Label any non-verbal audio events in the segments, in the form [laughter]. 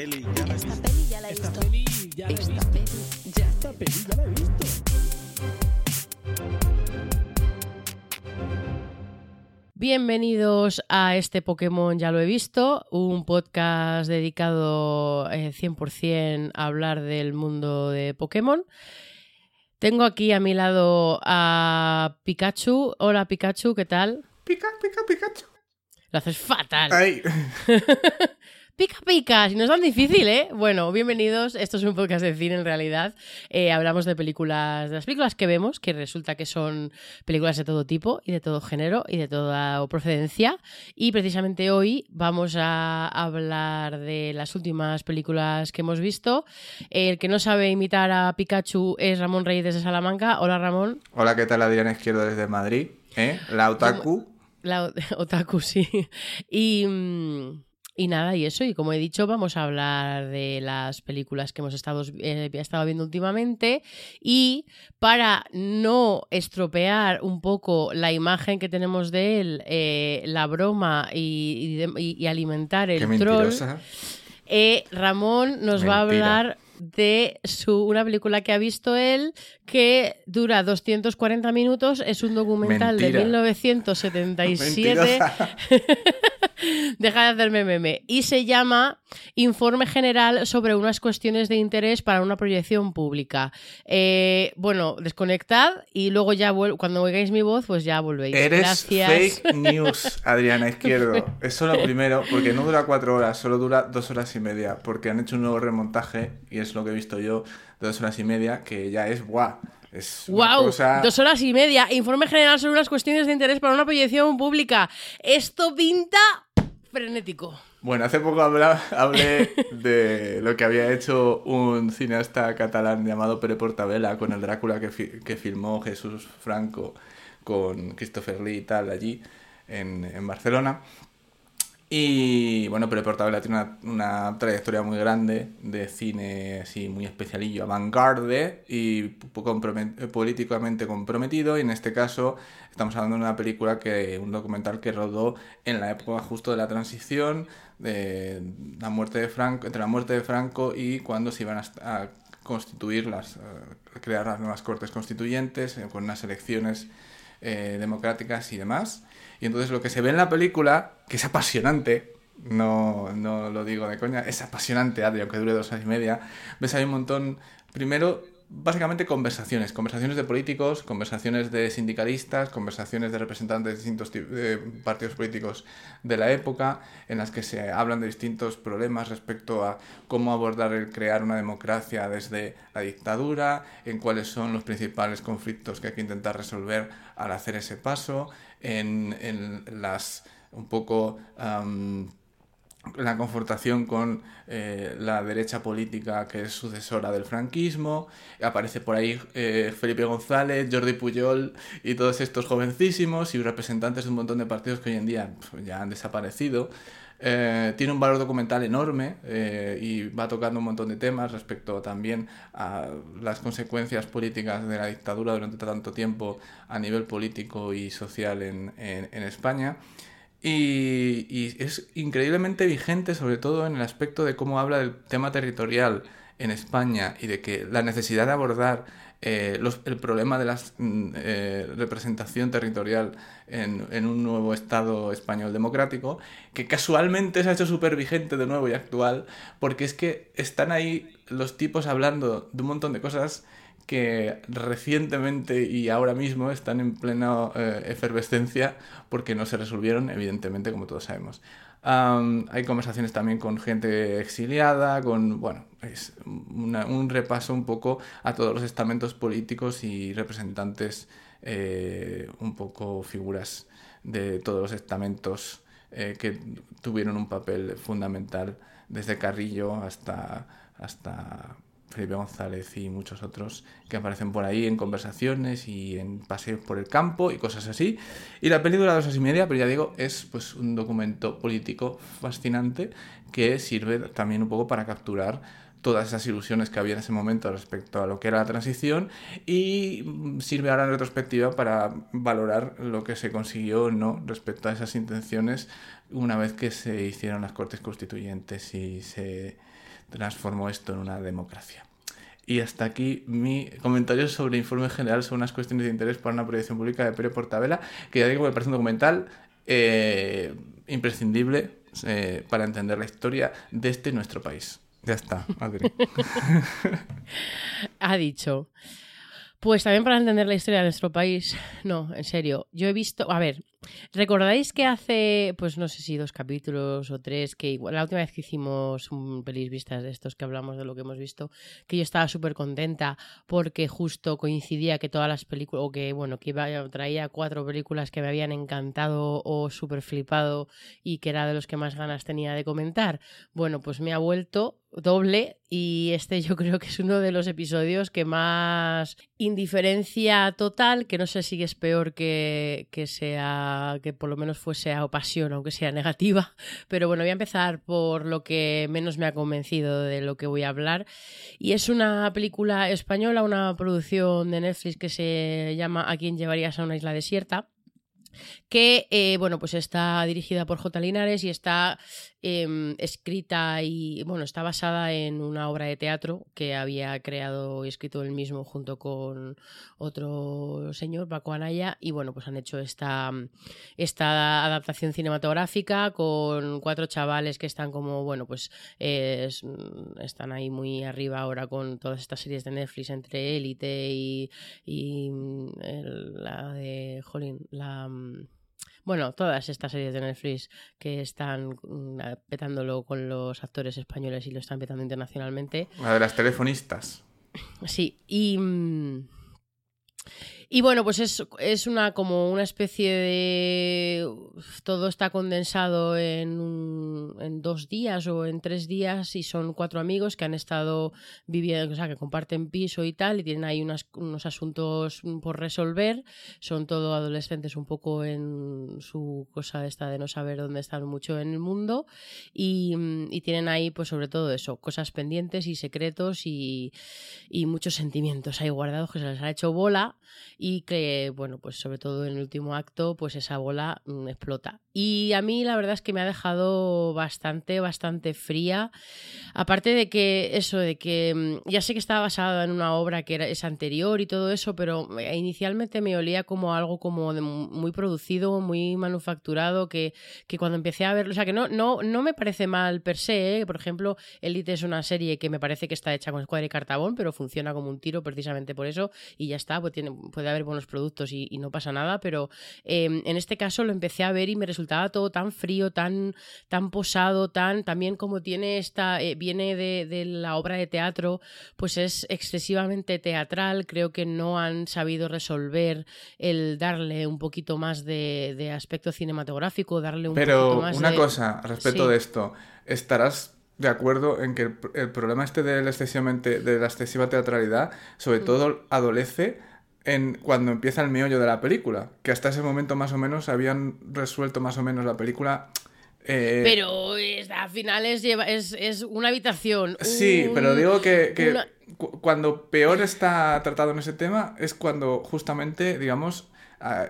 peli ya la he Esta visto. peli ya la he Esta visto. peli ya la he Esta visto. peli ya la Esta peli ya la he visto. Bienvenidos a este Pokémon Ya lo he visto, un podcast dedicado eh, 100% a hablar del mundo de Pokémon. Tengo aquí a mi lado a Pikachu. Hola Pikachu, ¿qué tal? Pica, pica, Pikachu. Lo haces fatal. Ay, [laughs] Pica pica, si no es tan difícil, ¿eh? Bueno, bienvenidos. Esto es un podcast de cine en realidad. Eh, hablamos de películas, de las películas que vemos, que resulta que son películas de todo tipo y de todo género y de toda procedencia. Y precisamente hoy vamos a hablar de las últimas películas que hemos visto. El que no sabe imitar a Pikachu es Ramón Reyes desde Salamanca. Hola Ramón. Hola, ¿qué tal Adriana Izquierdo desde Madrid? ¿Eh? La otaku. La [laughs] otaku, sí. Y, mm, y nada, y eso, y como he dicho, vamos a hablar de las películas que hemos estado, eh, he estado viendo últimamente. Y para no estropear un poco la imagen que tenemos de él, eh, la broma y, alimentar el Qué troll, eh, Ramón nos va a hablar de su, una película que ha visto él que dura 240 minutos, es un documental Mentira. de 1977. [laughs] Deja de hacerme meme. Y se llama Informe General sobre unas cuestiones de interés para una proyección pública. Eh, bueno, desconectad y luego ya cuando oigáis mi voz, pues ya volvéis. Eres Gracias. fake news, Adriana Izquierdo. [laughs] Eso lo primero, porque no dura cuatro horas, solo dura dos horas y media, porque han hecho un nuevo remontaje, y es lo que he visto yo, dos horas y media, que ya es guau. Es ¡Wow! cosa- Dos horas y media. Informe general sobre unas cuestiones de interés para una proyección pública. Esto pinta Bueno, hace poco habla- hablé de lo que había hecho un cineasta catalán llamado Pere Portabella con el Drácula que, que filmó Jesús Franco con Christopher Lee y tal allí en, en Barcelona. Y bueno, Pere Portabella tiene una, una trayectoria muy grande de cine así muy especialillo, avant-garde y compromet- políticamente comprometido. Y en este caso estamos hablando de una película que, un documental que rodó en la época justo de la transición, de la muerte de Franco, entre la muerte de Franco y cuando se iban a, a constituir las, eh, crear las nuevas cortes constituyentes eh, con unas elecciones eh, democráticas y demás. Y entonces lo que se ve en la película, que es apasionante, no, no lo digo de coña, es apasionante, Adri, aunque dure dos horas y media, ves ahí un montón, primero, básicamente conversaciones, conversaciones de políticos, conversaciones de sindicalistas, conversaciones de representantes de distintos partidos políticos de la época, en las que se hablan de distintos problemas respecto a cómo abordar el crear una democracia desde la dictadura, en cuáles son los principales conflictos que hay que intentar resolver al hacer ese paso, en, las un poco la confrontación con eh, la derecha política que es sucesora del franquismo. Aparece por ahí eh, Felipe González, Jordi Puyol y todos estos jovencísimos y representantes de un montón de partidos que hoy en día pues, ya han desaparecido. Eh, tiene un valor documental enorme eh, y va tocando un montón de temas respecto también a las consecuencias políticas de la dictadura durante tanto tiempo a nivel político y social en, España. Y es increíblemente vigente, sobre todo en el aspecto de cómo habla del tema territorial en España y de que la necesidad de abordar eh, el problema de la representación territorial en, en un nuevo Estado español democrático, que casualmente se ha hecho súper vigente de nuevo y actual, porque es que están ahí los tipos hablando de un montón de cosas que recientemente y ahora mismo están en plena eh, efervescencia porque no se resolvieron, evidentemente, como todos sabemos. Hay conversaciones también con gente exiliada, con, bueno, es un repaso un poco a todos los estamentos políticos y representantes, eh, un poco figuras de todos los estamentos eh, que tuvieron un papel fundamental desde Carrillo hasta, hasta Felipe González y muchos otros que aparecen por ahí en conversaciones y en paseos por el campo y cosas así. Y la peli dura dos horas y media, pero ya digo, es pues un documento político fascinante que sirve también un poco para capturar todas esas ilusiones que había en ese momento respecto a lo que era la transición y sirve ahora en retrospectiva para valorar lo que se consiguió o no respecto a esas intenciones una vez que se hicieron las cortes constituyentes y se transformó esto en una democracia. Y hasta aquí mi comentario sobre informe general sobre unas cuestiones de interés para una proyección pública de Pere Portabella, que ya digo, me parece un documental eh, imprescindible eh, para entender la historia de este nuestro país. Ya está, Adri. [laughs] ha dicho. Pues también para entender la historia de nuestro país, no, en serio, yo he visto, a ver, ¿recordáis que hace, pues no sé si dos capítulos o tres, que igual, la última vez que hicimos un pelis vistas de estos que hablamos de lo que hemos visto, que yo estaba súper contenta porque justo coincidía que todas las películas, o que bueno, que iba, traía cuatro películas que me habían encantado o súper flipado y que era de los que más ganas tenía de comentar? Bueno, pues me ha vuelto doble y este yo [laughs] creo que es uno de los episodios que más indiferencia total, que no sé si es peor que, que sea, que por lo menos fuese a pasión, aunque sea negativa, [laughs] pero bueno, voy a empezar por lo que menos me ha convencido de lo que voy a hablar y es una película española, una producción de Netflix que se llama A quién llevarías a una isla desierta que eh, bueno pues está dirigida por J. Linares y está eh, escrita y bueno está basada en una obra de teatro que había creado y escrito él mismo junto con otro señor Paco Anaya y bueno pues han hecho esta esta adaptación cinematográfica con cuatro chavales que están como bueno pues eh, es, están ahí muy arriba ahora con todas estas series de Netflix entre Élite y, y el, la de Jolín la bueno, todas estas series de Netflix que están mm, petándolo con los actores españoles y lo están petando internacionalmente. La de las telefonistas. Sí, y. Y bueno, pues es, es una como una especie de. Todo está condensado en, un- en dos días o en tres días y son cuatro amigos que han estado viviendo, o sea, que comparten piso y tal y tienen ahí unas- unos asuntos por resolver. Son todo adolescentes un poco en su cosa esta de no saber dónde están mucho en el mundo y, y tienen ahí pues sobre todo eso, cosas pendientes y secretos y, y muchos sentimientos ahí guardados que se les ha hecho bola y que, bueno, pues sobre todo en el último acto, pues esa bola mm, explota. Y a mí la verdad es que me ha dejado bastante, bastante fría. Aparte de que eso, de que mm, ya sé que estaba basada en una obra que era, es anterior y todo eso, pero eh, inicialmente me olía como algo como de mu- muy producido, muy manufacturado, que, que cuando empecé a verlo, o sea, que no, no, no me parece mal per se, ¿eh? por ejemplo, Elite es una serie que me parece que está hecha con escuadra y cartabón, pero funciona como un tiro precisamente por eso y ya está, pues tiene, puede haber buenos productos y, y no pasa nada, pero eh, en este caso lo empecé a ver y me resultaba todo tan frío, tan, tan posado, tan también como tiene esta, eh, viene de, de la obra de teatro, pues es excesivamente teatral, creo que no han sabido resolver el darle un poquito más de, de aspecto cinematográfico, darle un Pero poquito más una de... cosa respecto Sí. de esto, ¿estarás de acuerdo en que el, el problema este de la, excesivamente, de la excesiva teatralidad, sobre Mm. todo adolece en cuando empieza el meollo de la película? Que hasta ese momento más o menos habían resuelto más o menos la película. eh, Pero es- al final es, lleva- es, es una habitación. Sí, un- pero digo que, que una- cu- cuando peor está tratado en ese tema es cuando justamente, digamos,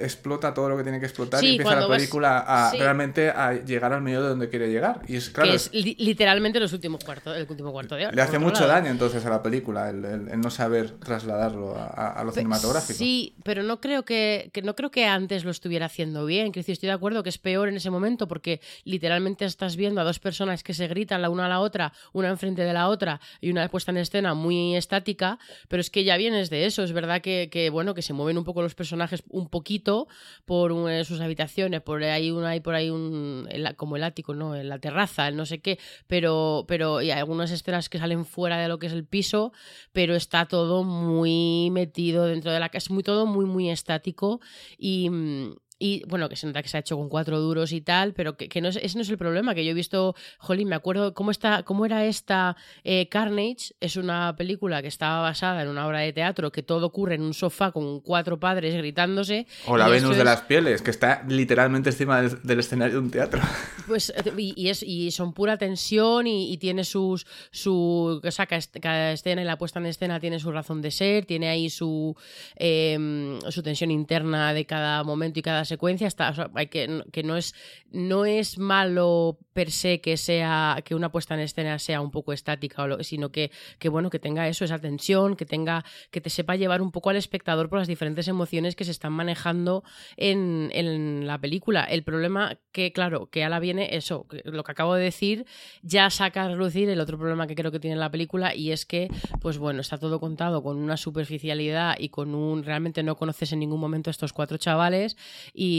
explota todo lo que tiene que explotar Sí, y empieza la vas- película a sí. realmente a llegar al medio de donde quiere llegar. Y es claro, que es li- literalmente los últimos cuartos, el último cuarto de hora. le hace mucho lado. daño entonces a la película el, el- el no saber trasladarlo a, a- a lo cinematográfico. Sí, pero no creo que, que no creo que antes lo estuviera haciendo bien. Decir, estoy de acuerdo que es peor en ese momento porque literalmente estás viendo a dos personas que se gritan la una a la otra, una enfrente de la otra y una puesta en escena muy estática, pero es que ya vienes de eso. Es verdad que, que, bueno, que se mueven un poco los personajes un poquito por un- eh, sus habitaciones, por ahí un, hay por ahí un como el ático, no, en la terraza, el no sé qué, pero pero y hay algunas escenas que salen fuera de lo que es el piso, pero está todo muy metido dentro de la casa, es muy todo muy muy estático y mm, y bueno, que se nota que se ha hecho con cuatro duros y tal, pero que, que no es, ese no es el problema, que yo he visto, jolín, me acuerdo cómo, está, cómo era esta eh, Carnage, es una película que estaba basada en una obra de teatro, que todo ocurre en un sofá con cuatro padres gritándose. O la Venus de las pieles, que está literalmente encima del, del escenario de un teatro. [laughs] Pues, y, y es, y son pura tensión y, y tiene sus, su, o sea, cada escena y la puesta en escena tiene su razón de ser, tiene ahí su, em, su tensión interna de cada momento y cada secuencia, está, hay que, que no es no es malo per se que sea que una puesta en escena sea un poco estática, o lo- sino que, que bueno, que tenga eso, esa tensión, que tenga, que te sepa llevar un poco al espectador por las diferentes emociones que se están manejando en, en la película. El problema que, claro, que ahora viene eso, lo que acabo de decir, ya saca a relucir el otro problema que creo que tiene la película, y es que, pues bueno, está todo contado con una superficialidad y con un. realmente no conoces en ningún momento a estos cuatro chavales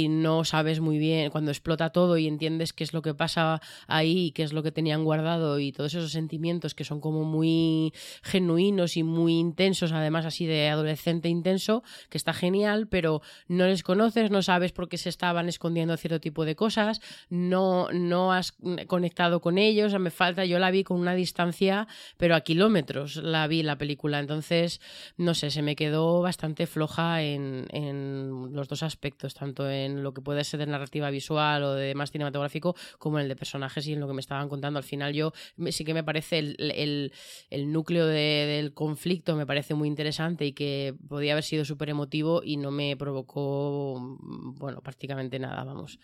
no sabes muy bien cuando explota todo y entiendes qué es lo que pasa ahí y qué es lo que tenían guardado y todos esos sentimientos que son como muy genuinos y muy intensos, además así de adolescente intenso, que está genial, pero no les conoces, no sabes por qué se estaban escondiendo cierto tipo de cosas, no, no has conectado con ellos, me falta, yo la vi con una distancia, pero a kilómetros la vi la película, entonces, no sé, se me quedó bastante floja en, en los dos aspectos, tanto en lo que puede ser de narrativa visual o de más cinematográfico, como en el de personajes y en lo que me estaban contando. Al final yo sí que me parece el, el- núcleo de- del conflicto me parece muy interesante y que podía haber sido súper emotivo y no me provocó, mm, bueno, prácticamente nada, vamos.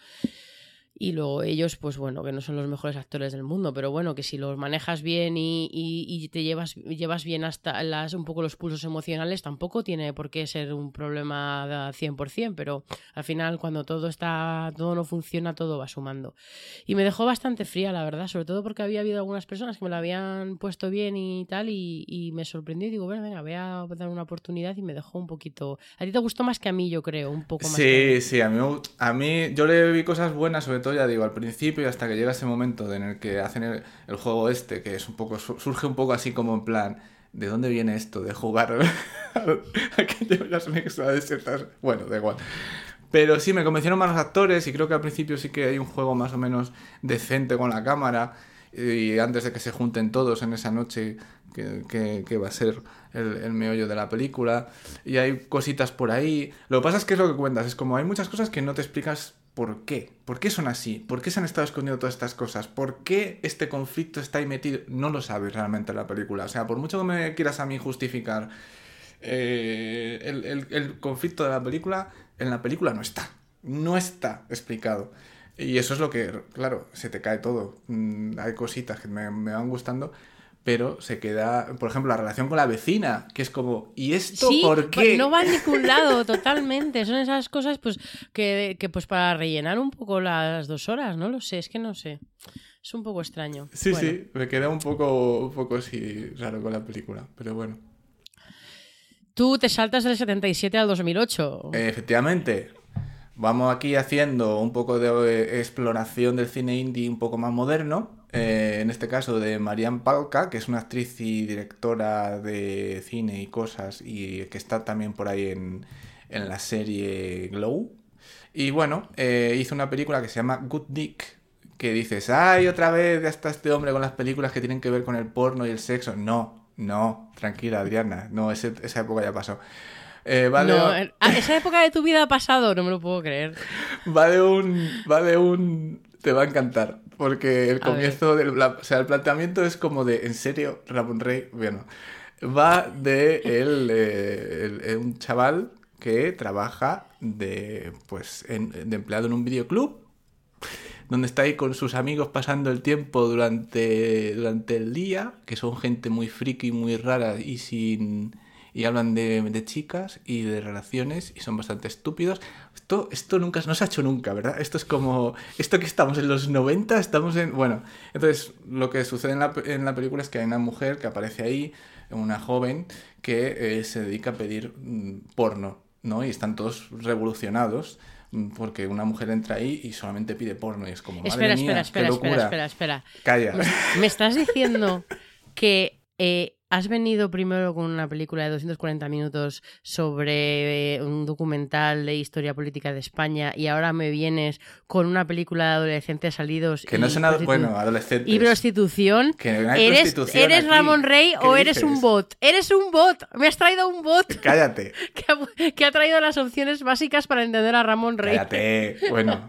Y luego ellos, pues bueno, que no son los mejores actores del mundo, pero bueno, que si los manejas bien y, y- y te llevas, llevas bien hasta las, un poco los pulsos emocionales, tampoco tiene por qué ser un problema de 100%, pero al final cuando todo está, todo no funciona, todo va sumando. Y me dejó bastante fría, la verdad, sobre todo porque había habido algunas personas que me la habían puesto bien y tal, y, y me sorprendió y digo, bueno, venga, voy a dar una oportunidad y me dejó un poquito... A ti te gustó más que a mí, yo creo, un poco más. que a mí. Sí, sí, a mí, a mí yo le vi cosas buenas, sobre todo ya digo, al principio y hasta que llega ese momento en el que hacen el, juego este, que es un poco, su- surge un poco así como en plan, ¿de dónde viene esto de jugar a [laughs] que lleve las sexuales ciertas? Bueno, da igual. Pero sí, me convencieron más los actores y creo que al principio sí que hay un juego más o menos decente con la cámara y antes de que se junten todos en esa noche que va a ser el, el meollo de la película y hay cositas por ahí. Lo que pasa es que es lo que cuentas, es como hay muchas cosas que no te explicas por qué, por qué son así, por qué se han estado escondiendo todas estas cosas, por qué este conflicto está ahí metido, no lo sabes realmente en la película. O sea, por mucho que me quieras a mí justificar eh, el, conflicto de la película, en la película no está. No está explicado. Y eso es lo que, claro, se te cae todo. Mm, Hay cositas que me, me van gustando, pero se queda, por ejemplo, la relación con la vecina, que es como, ¿y esto Sí, por qué? no va a ningún lado, [laughs] totalmente. Son esas cosas pues que, que pues para rellenar un poco las dos horas, no lo sé, es que no sé. Es un poco extraño. Sí, Bueno. sí, me queda un poco, un poco así raro con la película, pero bueno. Tú te saltas del 77 al 2008. Eh, Efectivamente, vamos aquí haciendo un poco de eh, exploración del cine indie un poco más moderno. Eh, en este caso de Marian Palka, que es una actriz y directora de cine y cosas, y que está también por ahí en, en la serie Glow. Y bueno, eh, hizo una película que se llama Good Dick, que dices, ay, otra vez ya está este hombre con las películas que tienen que ver con el porno y el sexo. No, no, tranquila, Adriana, no, ese- esa época ya pasó. Eh, va de- No, eh, ah, esa época de tu vida ha pasado, no me lo puedo creer. [laughs] Va de un. Va de un. Te va a encantar. Porque el comienzo del. la- o sea, el planteamiento es como de. ¿En serio, Ramón Rey? Bueno. Va de [laughs] el, eh, el- el- un chaval que trabaja de. Pues. en- de empleado en un videoclub. Donde está ahí con sus amigos pasando el tiempo durante, durante el día. Que son gente muy friki, muy rara y sin. Y hablan de, de chicas y de relaciones y son bastante estúpidos. Esto, esto nunca no se ha hecho nunca, ¿verdad? Esto es como. Esto que estamos en los 90, estamos en. Bueno, entonces lo que sucede en la, en la película es que hay una mujer que aparece ahí, una joven, que eh, se dedica a pedir mm, porno, ¿no? Y están todos revolucionados mm, porque una mujer entra ahí y solamente pide porno y es como. Madre Espera, mía, espera, qué espera, locura. espera, espera, espera. Calla. Me estás diciendo que eh, has venido primero con una película de 240 minutos sobre eh, un documental de historia política de España y ahora me vienes con una película de adolescentes salidos Que no son ado- prostitu- bueno, adolescentes. y prostitución. Que no hay ¿Eres, prostitución ¿eres aquí. Ramón Rey ¿Qué o eres un bot? ¡Eres un bot! ¡Me has traído un bot [laughs] Cállate. [laughs] que ha, que ha traído las opciones básicas para entender a Ramón Rey! Cállate. Bueno,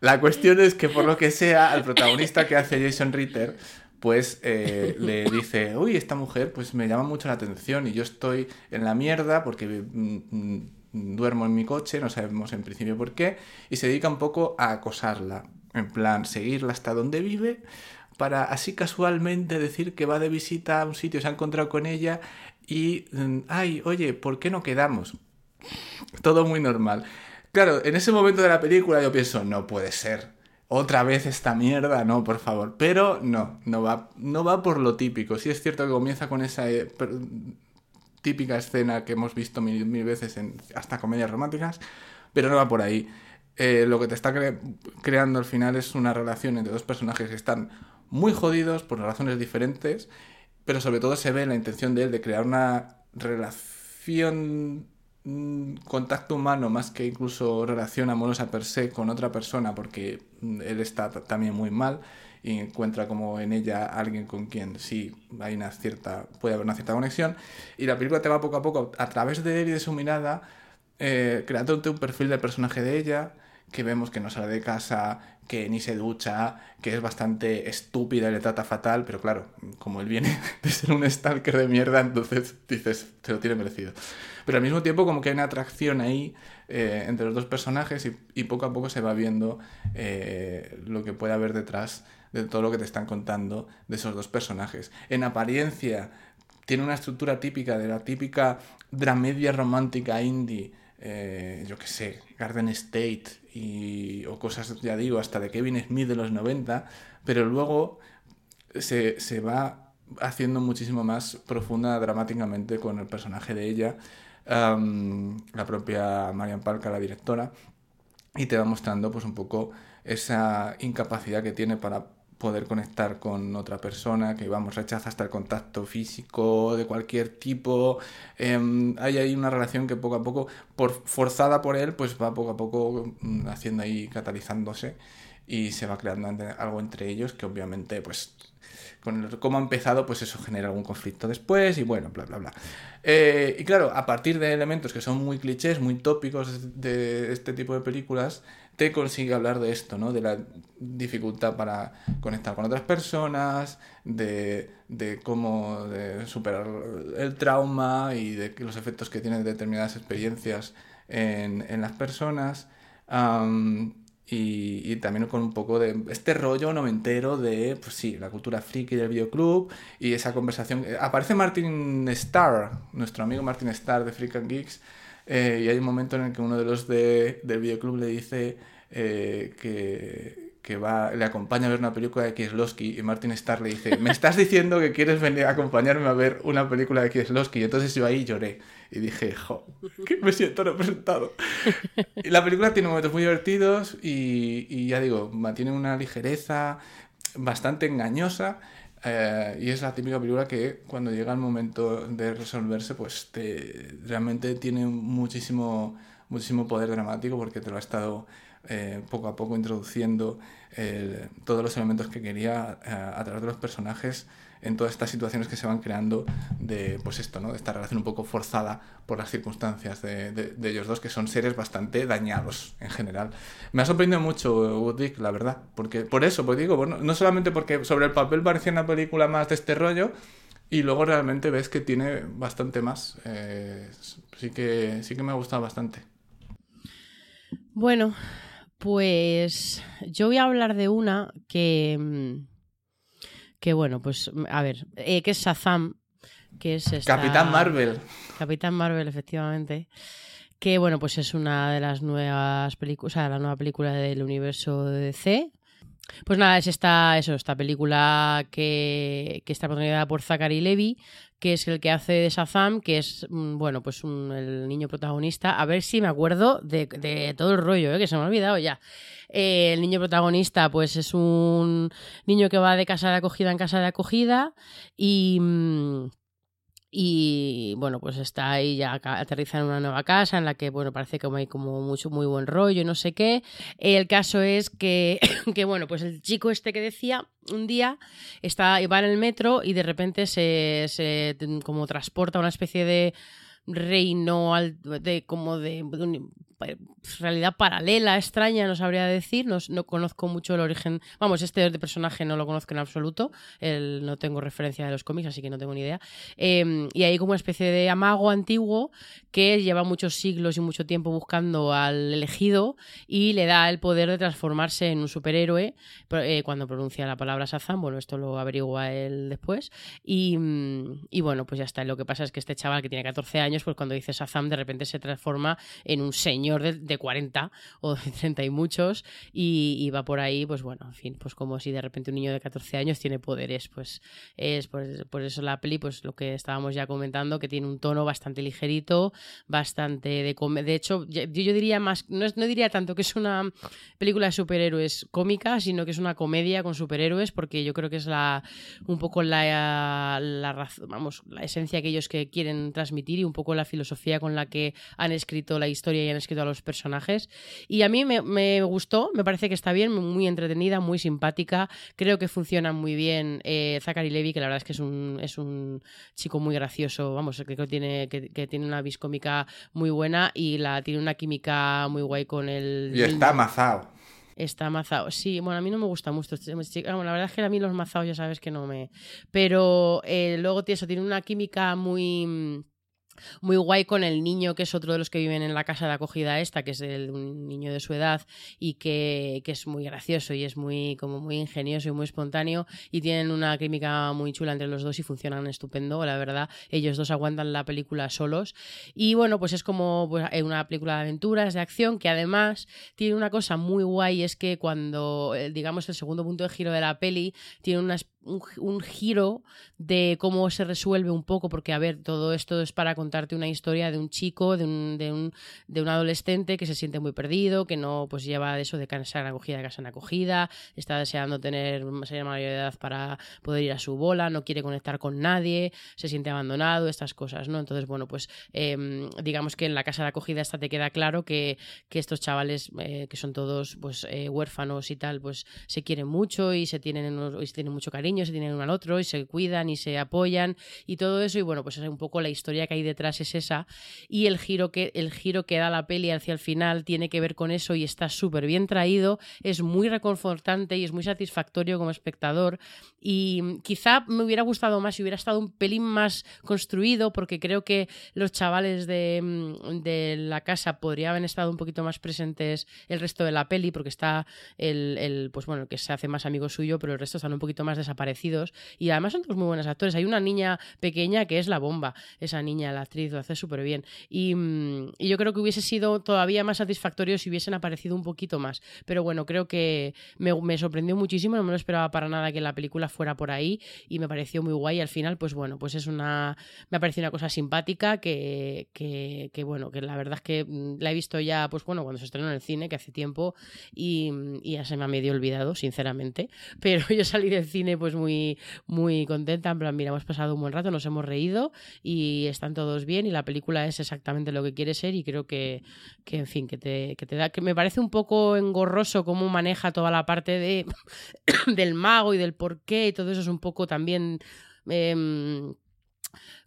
la cuestión es que por lo que sea, al protagonista que hace Jason Ritter, pues le dice, uy, esta mujer pues me llama mucho la atención y yo estoy en la mierda porque mm, mm, duermo en mi coche, no sabemos en principio por qué, y se dedica un poco a acosarla, en plan, seguirla hasta donde vive, para así casualmente decir que va de visita a un sitio, se ha encontrado con ella y, mm, ay, oye, ¿por qué no quedamos? Todo muy normal. Claro, en ese momento de la película yo pienso, no puede ser. Otra vez esta mierda, no, por favor. Pero no, no va, no va por lo típico. Sí es cierto que comienza con esa eh, típica escena que hemos visto mil, mil veces en hasta comedias románticas, pero no va por ahí. Eh, lo que te está cre- creando al final es una relación entre dos personajes que están muy jodidos por razones diferentes, pero sobre todo se ve la intención de él de crear una relación, contacto humano más que incluso relación amorosa per se con otra persona, porque mm, él está también muy mal y encuentra como en ella alguien con quien sí hay una cierta, puede haber una cierta conexión. Y la película te va poco a poco, a través de él y de su mirada, eh, creándote un perfil del personaje de ella, que vemos que no sale de casa, que ni se ducha, que es bastante estúpida y le trata fatal, pero claro, como él viene [laughs] de ser un stalker de mierda, entonces dices, se lo tiene merecido. Pero al mismo tiempo como que hay una atracción ahí eh, entre los dos personajes y, y poco a poco se va viendo eh, lo que puede haber detrás de todo lo que te están contando de esos dos personajes. En apariencia tiene una estructura típica de la típica dramedia romántica indie, eh, yo qué sé, Garden State y, o cosas, ya digo, hasta de Kevin Smith de los 90, pero luego se, se va haciendo muchísimo más profunda dramáticamente con el personaje de ella, la propia Marian Palca, la directora, y te va mostrando pues un poco esa incapacidad que tiene para poder conectar con otra persona, que vamos, rechaza hasta el contacto físico de cualquier tipo. Em, hay ahí una relación que poco a poco, por, forzada por él, pues va poco a poco mm, haciendo ahí, catalizándose y se va creando algo entre ellos que obviamente pues con el- cómo ha empezado, pues eso genera algún conflicto después y bueno, bla, bla, bla. Eh, y claro, a partir de elementos que son muy clichés, muy tópicos de este tipo de películas, te consigue hablar de esto, ¿no? De la dificultad para conectar con otras personas, de, de cómo de superar el trauma y de los efectos que tienen determinadas experiencias en, en las personas. Am, y, y también con un poco de este rollo noventero de, pues sí, la cultura friki del videoclub y esa conversación. Aparece Martin Starr, nuestro amigo Martin Starr de Freak and Geeks, eh, y hay un momento en el que uno de los de, del videoclub le dice eh, que, que va, le acompaña a ver una película de Kieslowski y Martin Starr le dice, me estás diciendo que quieres venir a acompañarme a ver una película de Kieslowski. Y entonces yo ahí lloré y dije, jo, [laughs] que me siento representado. La película tiene momentos muy divertidos y, y ya digo, mantiene una ligereza bastante engañosa. Eh, y es la típica película que cuando llega el momento de resolverse, pues te, realmente tiene muchísimo, muchísimo poder dramático porque te lo ha estado eh, poco a poco introduciendo eh, todos los elementos que quería eh, a través de los personajes en todas estas situaciones que se van creando de pues esto, ¿no? De esta relación un poco forzada por las circunstancias de, de- ellos dos, que son seres bastante dañados en general. Me ha sorprendido mucho Wood Dick, la verdad, porque por eso, pues digo, bueno, no solamente porque sobre el papel parecía una película más de este rollo, y luego realmente ves que tiene bastante más. eh, sí que sí que me ha gustado bastante. Bueno, pues yo voy a hablar de una que, mm, que bueno, pues a ver, eh, que es Shazam, que es esta- Capitán Marvel. Capitán Marvel, efectivamente. Que bueno, pues es una de las nuevas películas, o sea, la nueva película del universo de DC. Pues nada, es esta, eso, esta película que, que está protagonizada por Zachary Levy, que es el que hace de Shazam, que es, mm, bueno, pues un- el niño protagonista. A ver si me acuerdo de, todo el rollo, ¿eh? que se me ha olvidado ya. Eh, el niño protagonista, pues es un niño que va de casa de acogida en casa de acogida y... mm, y bueno, pues está ahí, ya aterriza en una nueva casa en la que, bueno, parece que hay como mucho, muy buen rollo no sé qué. El caso es que, [coughs] que, bueno, pues el chico este que decía, un día está, va en el metro y de repente se, se como transporta una especie de reino de como de, realidad paralela, extraña, no sabría decir. No, no conozco mucho el origen. Vamos, este personaje no lo conozco en absoluto. El, no tengo referencia de los cómics, así que no tengo ni idea. Eh, y hay como una especie de amago antiguo que lleva muchos siglos y mucho tiempo buscando al elegido y le da el poder de transformarse en un superhéroe eh, cuando pronuncia la palabra Shazam. Bueno, esto lo averigua él después. Y, mm, y bueno, pues ya está. Lo que pasa es que este chaval que tiene 14 años, pues cuando dice Shazam, de repente se transforma en un señor de, de 40 o de 30 y muchos y, y va por ahí, pues bueno, en fin, pues como si de repente un niño de 14 años tiene poderes, pues es por, por eso la peli, pues lo que estábamos ya comentando, que tiene un tono bastante ligerito, bastante de De hecho, yo, yo diría más, no, no diría tanto que es una película de superhéroes cómica, sino que es una comedia con superhéroes, porque yo creo que es la un poco la, la vamos, la esencia que ellos que quieren transmitir y un poco la filosofía con la que han escrito la historia y han escrito a los personajes. Y a mí me, me gustó, me parece que está bien, muy entretenida, muy simpática. Creo que funciona muy bien eh, Zachary Levy, que la verdad es que es un, es un chico muy gracioso, vamos, creo que tiene, que, que tiene una vis cómica muy buena y la tiene una química muy guay con el... Y está amazado. Está amazado. Sí, bueno, a mí no me gusta mucho. este- bueno, la verdad es que a mí los mazados ya sabes que no me... Pero eh, luego eso, tiene una química muy... Muy guay con el niño, que es otro de los que viven en la casa de acogida esta, que es el- un niño de su edad y que, que es muy gracioso y es muy, como muy ingenioso y muy espontáneo y tienen una química muy chula entre los dos y funcionan estupendo, la verdad. Ellos dos aguantan la película solos y bueno, pues es como pues, eh, una película de aventuras, de acción, que además tiene una cosa muy guay, es que cuando, eh, digamos, el segundo punto de giro de la peli tiene una es- un, gi- un giro de cómo se resuelve un poco, porque a ver, todo esto es para contarte una historia de un chico, de un, de un, de un adolescente que se siente muy perdido, que no pues lleva eso de casa en acogida a casa en acogida, está deseando tener ser mayor edad para poder ir a su bola, no quiere conectar con nadie, se siente abandonado, estas cosas, ¿no? Entonces, bueno, pues em, digamos que en la casa de acogida esta te queda claro que, que estos chavales eh, que son todos pues eh, huérfanos y tal, pues se quieren mucho y se tienen y se tienen mucho cariño, se tienen uno al otro y se cuidan y se apoyan y todo eso. Y bueno, pues es un poco la historia que hay detrás es esa. Y el giro que el giro que da la peli hacia el final tiene que ver con eso y está súper bien traído, es muy reconfortante y es muy satisfactorio como espectador. Y quizá me hubiera gustado más si hubiera estado un pelín más construido porque creo que los chavales de, mm, de la casa podrían haber estado un poquito más presentes el resto de la peli porque está el, el, pues bueno el que se hace más amigo suyo pero el resto están un poquito más desaparecidos y además son todos muy buenos actores. Hay una niña pequeña que es la bomba. Esa niña la actriz lo hace súper bien y, mm, y yo creo que hubiese sido todavía más satisfactorio si hubiesen aparecido un poquito más. Pero bueno creo que me, sorprendió muchísimo. No me lo esperaba para nada que la película fuera por ahí y me pareció muy guay. Al final pues bueno pues es una me ha parecido una cosa simpática que, que, bueno que la verdad es que mm, la he visto ya pues bueno cuando se estrenó en el cine que hace tiempo y, y ya se me ha medio olvidado sinceramente. [laughs] Pero yo salí del cine pues muy muy contenta en plan mira hemos pasado un buen rato nos hemos reído y están todos bien y la película es exactamente lo que quiere ser y creo que, que en fin que te, que te da que me parece un poco engorroso cómo maneja toda la parte de [coughs] del mago y del porqué y todo eso es un poco también em,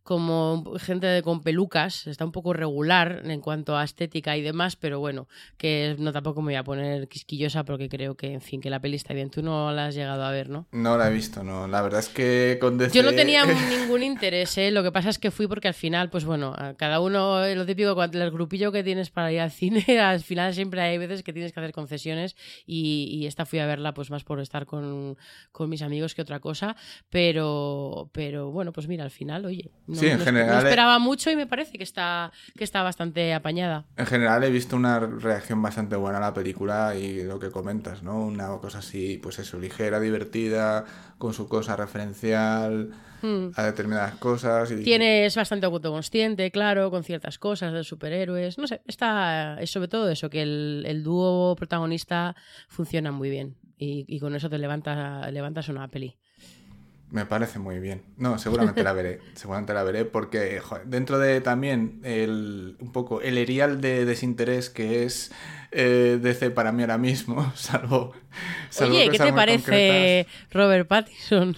como gente de- con pelucas, está un poco regular en cuanto a estética y demás, pero bueno, que no tampoco me voy a poner quisquillosa porque creo que, en fin, que la peli está bien. Tú no la has llegado a ver, ¿no? No la he visto, no. La verdad es que con DC... Yo no tenía [laughs] ningún interés, ¿eh? Lo que pasa es que fui porque al final, pues bueno, a cada uno, eh, lo típico, cuando el grupillo que tienes para ir al cine, [laughs] al final siempre hay veces que tienes que hacer concesiones y, y esta fui a verla pues más por estar con, con mis amigos que otra cosa, pero, pero bueno, pues mira, al final, oye, no, Sí, en no- general, no eh. esperaba mucho y me parece que está, que está bastante apañada. En general he visto una reacción bastante buena a la película y lo que comentas, ¿no? Una cosa así, pues eso, ligera, divertida, con su cosa referencial Mm. a determinadas cosas. Y... Tiene, es bastante autoconsciente, claro, con ciertas cosas de superhéroes. No sé, está. Es sobre todo eso, que el, el dúo protagonista funciona muy bien. Y, y con eso te levanta, levantas una peli. Me parece muy bien. No, seguramente la veré. [laughs] Seguramente la veré porque joder, dentro de también el, un poco el erial de desinterés que es eh, DC para mí ahora mismo, [laughs] salvo... salvo Oye, ¿qué te parece Robert Pattinson?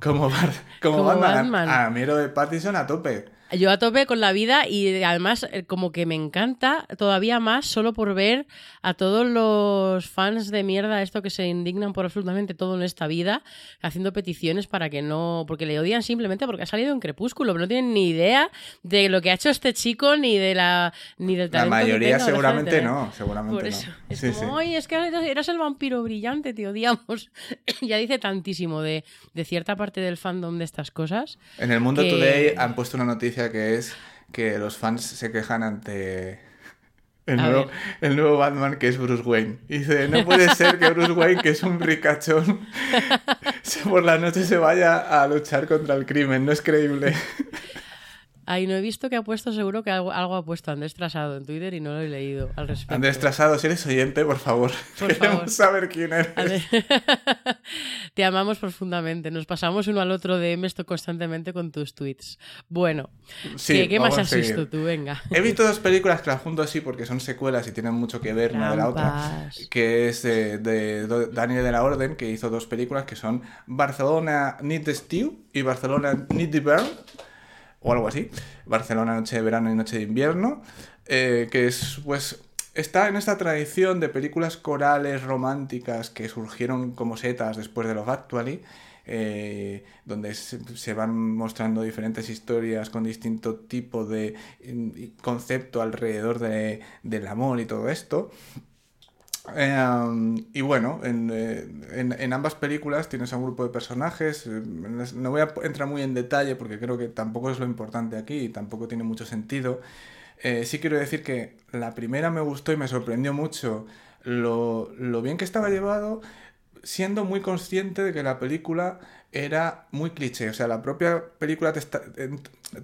Como, Bar- como como Batman. Batman? A mí de Pattinson a tope. Yo a tope con la vida y además eh, como que me encanta todavía más solo por ver a todos los fans de mierda esto que se indignan por absolutamente todo en esta vida haciendo peticiones para que no porque le odian simplemente porque ha salido en Crepúsculo, pero no tienen ni idea de lo que ha hecho este chico ni de la ni del La talento que mayoría tenga seguramente tener. no, seguramente Por no. Es Sí, como, sí. "Ay, es que eras, eras el vampiro brillante, te odiamos. [laughs] ya dice tantísimo de, de cierta parte del fandom de estas cosas. En el Mundo que- Today han puesto una noticia que es que los fans se quejan ante el nuevo, ver. el nuevo Batman que es Bruce Wayne. Y dice, no puede [laughs] ser que Bruce Wayne, que es un ricachón, [laughs] se- por la noche se vaya a luchar contra el crimen. No es creíble. [laughs] Ay, no he visto que ha puesto, seguro que algo, algo ha puesto Andrés Trasado en Twitter y no lo he leído al respecto. Andrés Trasado, si eres oyente, por favor. Por [laughs] Queremos favor. saber quién eres. [laughs] Te amamos profundamente. Nos pasamos uno al otro de esto constantemente con tus tweets. Bueno, Sí, ¿qué, qué más has seguir. visto tú? Venga. He visto dos [laughs] películas que las junto así porque son secuelas y tienen mucho que ver una de la otra. Que es eh, de, Do- Daniel de la Orden, que hizo dos películas que son Barcelona Need the Stew y Barcelona Need the Burn, o algo así. Barcelona Noche de Verano y Noche de Invierno. eh, que es, pues, está en esta tradición de películas corales románticas que surgieron como setas después de Love Actually. eh, donde se, se van mostrando diferentes historias con distinto tipo de mm, concepto alrededor de- del amor y todo esto. Eh, y bueno, en, eh, en- en ambas películas tienes a un grupo de personajes. eh, No voy a entrar muy en detalle porque creo que tampoco es lo importante aquí y tampoco tiene mucho sentido. Eh, sí quiero decir que la primera me gustó y me sorprendió mucho lo, lo bien que estaba llevado, siendo muy consciente de que la película era muy cliché. O sea, la propia película te está,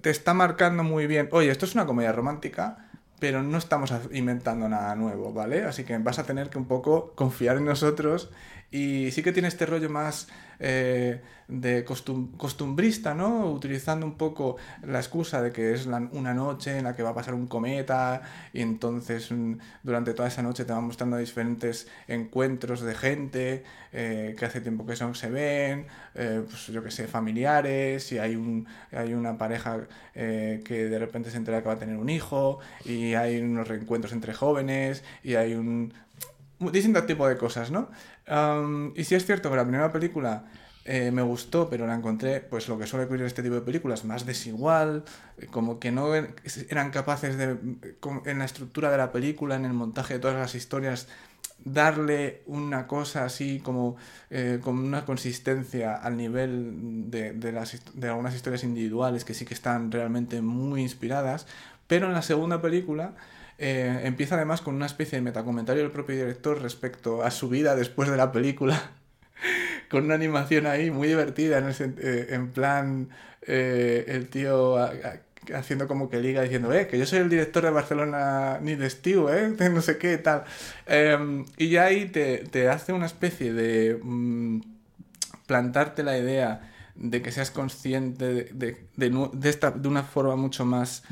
te está marcando muy bien. Oye, esto es una comedia romántica, pero no estamos inventando nada nuevo, ¿vale? Así que vas a tener que un poco confiar en nosotros. Y sí que tiene este rollo más eh, de costum- costumbrista, ¿no? Utilizando un poco la excusa de que es una noche en la que va a pasar un cometa y entonces mm, durante toda esa noche te van mostrando diferentes encuentros de gente eh, que hace tiempo que son se ven, eh, pues yo que sé, familiares, y hay, un, hay una pareja que de repente se entera que va a tener un hijo y hay unos reencuentros entre jóvenes y hay un distintos tipos de cosas, ¿no? Y sí es cierto que la primera película eh, me gustó, pero la encontré, pues lo que suele ocurrir en este tipo de películas, más desigual, eh, como que no er- eran capaces de, en la estructura de la película, en el montaje de todas las historias, darle una cosa así como eh, con una consistencia al nivel de, de las, de algunas historias individuales que sí que están realmente muy inspiradas, pero en la segunda película eh, empieza además con una especie de metacomentario del propio director respecto a su vida después de la película, [laughs] con una animación ahí muy divertida, en, eh, plan eh, el tío haciendo como que liga diciendo, eh, que yo soy el director de Barcelona ni de Steve, [laughs] no sé qué, tal. Em, y ya ahí te, te hace una especie de mm, plantarte la idea de que seas consciente de, de- esta, de una forma mucho más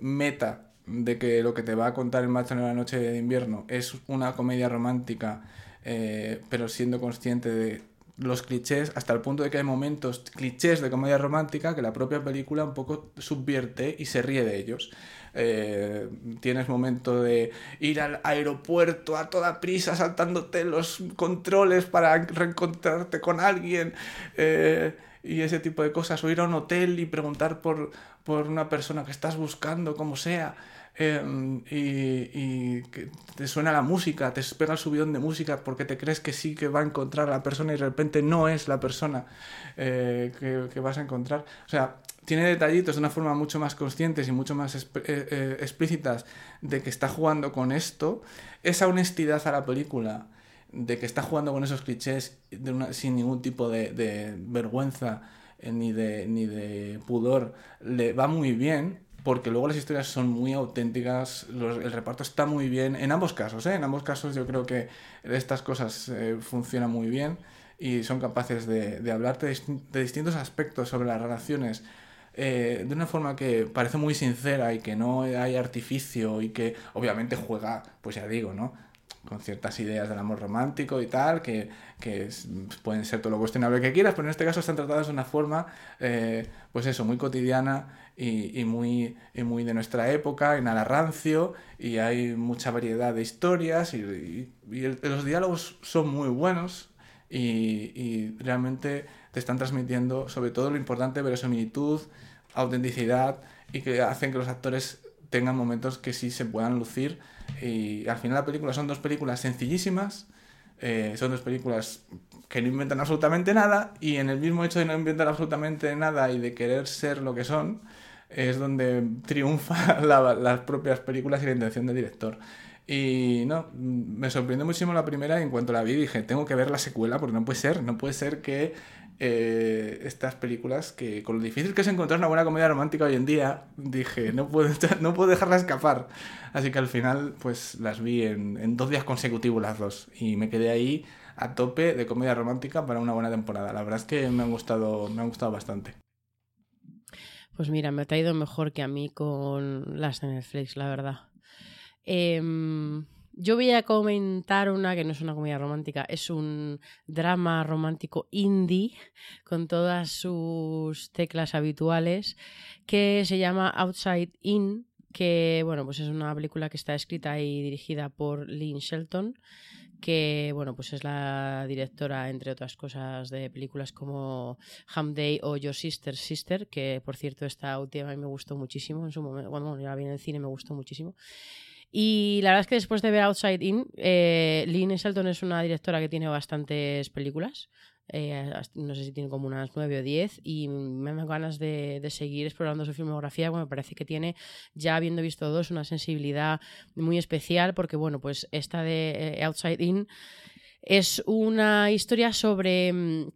meta de que lo que te va a contar el macho en la noche de invierno es una comedia romántica, eh, pero siendo consciente de los clichés, hasta el punto de que hay momentos clichés de comedia romántica que la propia película un poco subvierte y se ríe de ellos. Eh, tienes momento de ir al aeropuerto a toda prisa saltándote los controles para reencontrarte con alguien eh, y ese tipo de cosas, o ir a un hotel y preguntar por, por una persona que estás buscando, como sea. Eh, y, que te suena la música, te pega el subidón de música porque te crees que sí que va a encontrar a la persona y de repente no es la persona eh, que, vas a encontrar. O sea, tiene detallitos de una forma mucho más conscientes y mucho más eh, eh, explícitas de que está jugando con esto, esa honestidad a la película, de que está jugando con esos clichés de una- sin ningún tipo de, de vergüenza eh, ni, de, ni de pudor, le va muy bien. Porque luego las historias son muy auténticas, el reparto está muy bien, en ambos casos, ¿eh? En ambos casos yo creo que estas cosas eh, funcionan muy bien y son capaces de, de hablarte de, distin- de distintos aspectos sobre las relaciones eh, de una forma que parece muy sincera y que no hay artificio y que obviamente juega, pues ya digo, ¿no? con ciertas ideas del amor romántico y tal, que, que pueden ser todo lo cuestionable que quieras, pero en este caso están tratadas de una forma, eh, pues eso, muy cotidiana y, y muy, y muy de nuestra época, y nada rancio, y hay mucha variedad de historias, y, y- el- los diálogos son muy buenos, y realmente te están transmitiendo, sobre todo lo importante, verosimilitud, autenticidad, y que hacen que los actores tengan momentos que sí se puedan lucir. Y al final la película son dos películas sencillísimas, eh, son dos películas que no inventan absolutamente nada, y en el mismo hecho de no inventar absolutamente nada y de querer ser lo que son, es donde triunfa [laughs] la- las propias películas y la intención del director. Y no, me sorprendió muchísimo la primera y en cuanto la vi dije, tengo que ver la secuela porque no puede ser, no puede ser que eh, estas películas, que con lo difícil que es encontrar una buena comedia romántica hoy en día, dije, no puedo, [laughs] no puedo dejarla escapar. Así que al final pues las vi en, en dos días consecutivos las dos y me quedé ahí a tope de comedia romántica para una buena temporada. La verdad es que me han gustado, me han gustado bastante. Pues mira, me ha traído mejor que a mí con las de Netflix, la verdad. Em, yo voy a comentar una que no es una comedia romántica, es un drama romántico indie con todas sus teclas habituales que se llama Outside In, que bueno, pues es una película que está escrita y dirigida por Lynn Shelton que bueno, pues es la directora, entre otras cosas, de películas como Ham Day o Your Sister's Sister, que por cierto esta última me gustó muchísimo en su momento, bueno, yo la vi en el cine, me gustó muchísimo. Y la verdad es que después de ver Outside In, eh, Lynn Shelton es una directora que tiene bastantes películas. Eh, no sé si tiene como unas nueve o diez y me dan ganas de, de seguir explorando su filmografía, porque me parece que tiene, ya habiendo visto dos, una sensibilidad muy especial, porque bueno, pues esta de eh, Outside In es una historia sobre mm,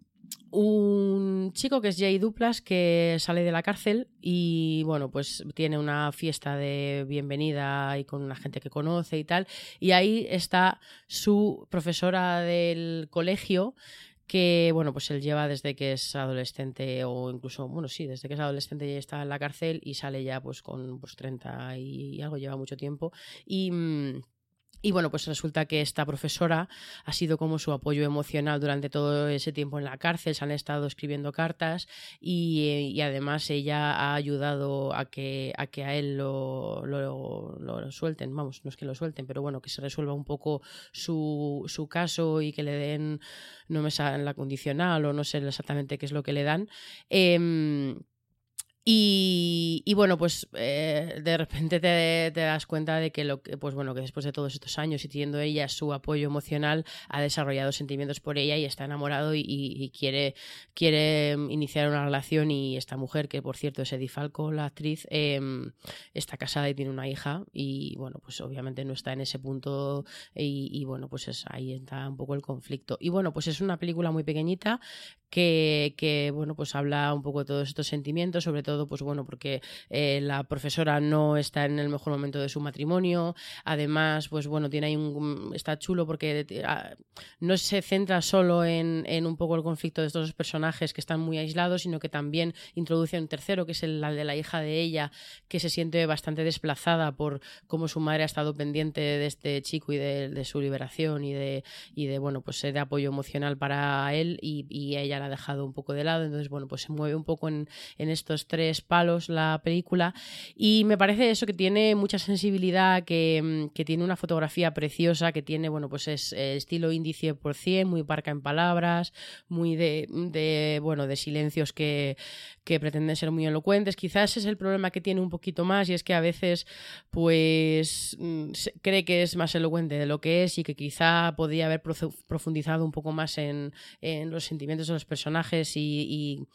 un chico que es Jay Duplas que sale de la cárcel y bueno pues tiene una fiesta de bienvenida y con una gente que conoce y tal y ahí está su profesora del colegio que bueno pues él lleva desde que es adolescente o incluso bueno sí desde que es adolescente ya está en la cárcel y sale ya pues con pues 30 y algo lleva mucho tiempo. Y mm, y bueno, pues resulta que esta profesora ha sido como su apoyo emocional durante todo ese tiempo en la cárcel, se han estado escribiendo cartas y, eh, y además ella ha ayudado a que a, que a él lo, lo, lo suelten, vamos, no es que lo suelten, pero bueno, que se resuelva un poco su, su caso y que le den, no me saben la condicional o no sé exactamente qué es lo que le dan. Em, y, bueno, pues eh, de repente te, das cuenta de que, lo que, pues bueno, que después de todos estos años y teniendo ella su apoyo emocional, ha desarrollado sentimientos por ella y está enamorado y, quiere, quiere mm, iniciar una relación. Y esta mujer, que por cierto es Eddie Falco, la actriz, em, está casada y tiene una hija. Y bueno, pues obviamente no está en ese punto. Y, y bueno, pues es, ahí está un poco el conflicto. Y bueno, pues es una película muy pequeñita que, que, bueno, pues habla un poco de todos estos sentimientos, sobre todo, pues bueno, porque eh, la profesora no está en el mejor momento de su matrimonio, además, pues bueno, tiene ahí un, está chulo porque eh, ah, no se centra solo en, en un poco el conflicto de estos dos personajes que están muy aislados, sino que también introduce un tercero, que es el, de la hija de ella, que se siente bastante desplazada por cómo su madre ha estado pendiente de este chico y de, de su liberación y de, y de, bueno, pues de apoyo emocional para él y, y ella la ha dejado un poco de lado, entonces, bueno, pues se mueve un poco en, en estos tres palos la película y me parece eso que tiene mucha sensibilidad, que, mm, que tiene una fotografía preciosa, que tiene, bueno, pues es eh, estilo índice por 100, muy parca en palabras, muy de, de bueno, de silencios que, que pretenden ser muy elocuentes. Quizás es el problema que tiene un poquito más y es que a veces pues mm, cree que es más elocuente de lo que es y que quizá podría haber profu- profundizado un poco más en, en los sentimientos de los personajes y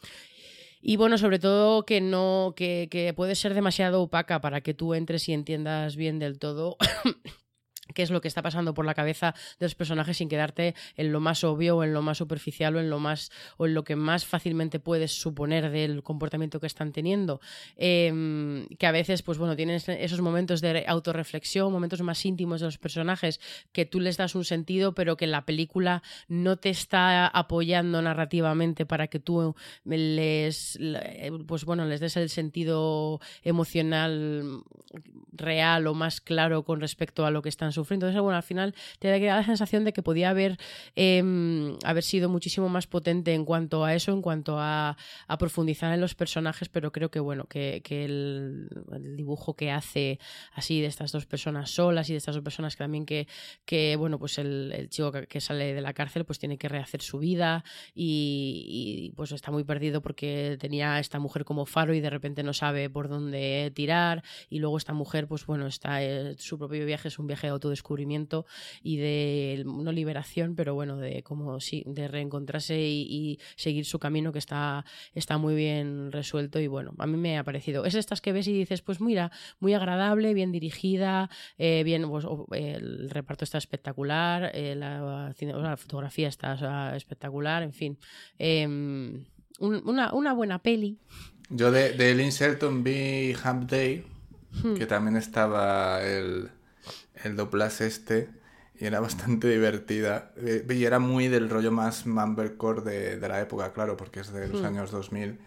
y bueno, sobre todo que no, que, que puede ser demasiado opaca para que tú entres y entiendas bien del todo [coughs] qué es lo que está pasando por la cabeza de los personajes sin quedarte en lo más obvio o en lo más superficial o en lo más o en lo que más fácilmente puedes suponer del comportamiento que están teniendo. Em, que a veces pues bueno tienes esos momentos de autorreflexión momentos más íntimos de los personajes que tú les das un sentido pero que la película no te está apoyando narrativamente para que tú les le- pues bueno les des el sentido emocional real o más claro con respecto a lo que están sufrir. Entonces, bueno, al final te da la sensación de que podía haber, em, haber sido muchísimo más potente en cuanto a eso, en cuanto a, profundizar en los personajes, pero creo que, bueno, que, el, dibujo que hace así de estas dos personas solas y de estas dos personas que también que, que bueno, pues el, chico que, sale de la cárcel pues tiene que rehacer su vida y, pues está muy perdido porque tenía a esta mujer como faro y de repente no sabe por dónde tirar y luego esta mujer pues bueno, está eh, su propio viaje es un viaje de autodescubrimiento y de no liberación, pero bueno, de como sí, de reencontrarse y, y seguir su camino que está, está muy bien resuelto y bueno, a mí me ha parecido. Es estas que ves y dices, pues mira, muy agradable, bien dirigida, eh, bien, pues, o- el reparto está espectacular, eh, la, fotografía está espectacular, en fin. un- una, una buena peli. Yo de, de Lynn Shelton vi Hump Day, Hmm. que también estaba el, el doblaje este, y era bastante divertida. Eh, Y era muy del rollo más Mumblecore de, de la época, claro, porque es de los Hmm. años 2000.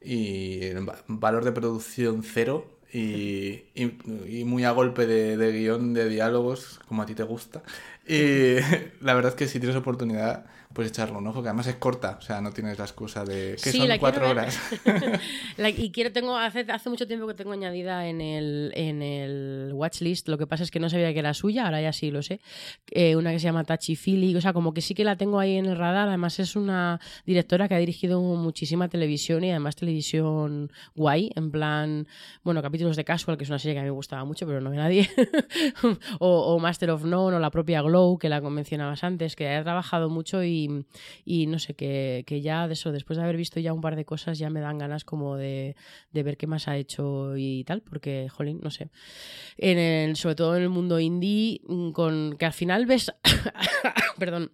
Y valor de producción cero. Y, y- y muy a golpe de, de guion de diálogos, como a ti te gusta. Y [laughs] la verdad es que si tienes oportunidad, pues echarle un ojo, que además es corta, o sea, no tienes la excusa de que Sí, son cuatro horas. [laughs] La- y quiero, tengo, hace, hace mucho tiempo que tengo añadida en el, en el watchlist. Lo que pasa es que no sabía que era suya, ahora ya sí lo sé. Eh, una que se llama Tachi Philly. O sea, como que sí que la tengo ahí en el radar. Además, es una directora que ha dirigido muchísima televisión y además televisión guay. En plan, bueno, capítulos de Casual, que es una serie que a mí me gustaba mucho, pero no ve nadie. [laughs] o, o Master of None, o la propia Que la mencionabas antes, que ha trabajado mucho y, y no sé, que, que ya de eso, después de haber visto ya un par de cosas, ya me dan ganas como de, de ver qué más ha hecho y tal, porque, jolín, no sé. En el, sobre todo en el mundo indie, mm, con que al final ves, [coughs] perdón,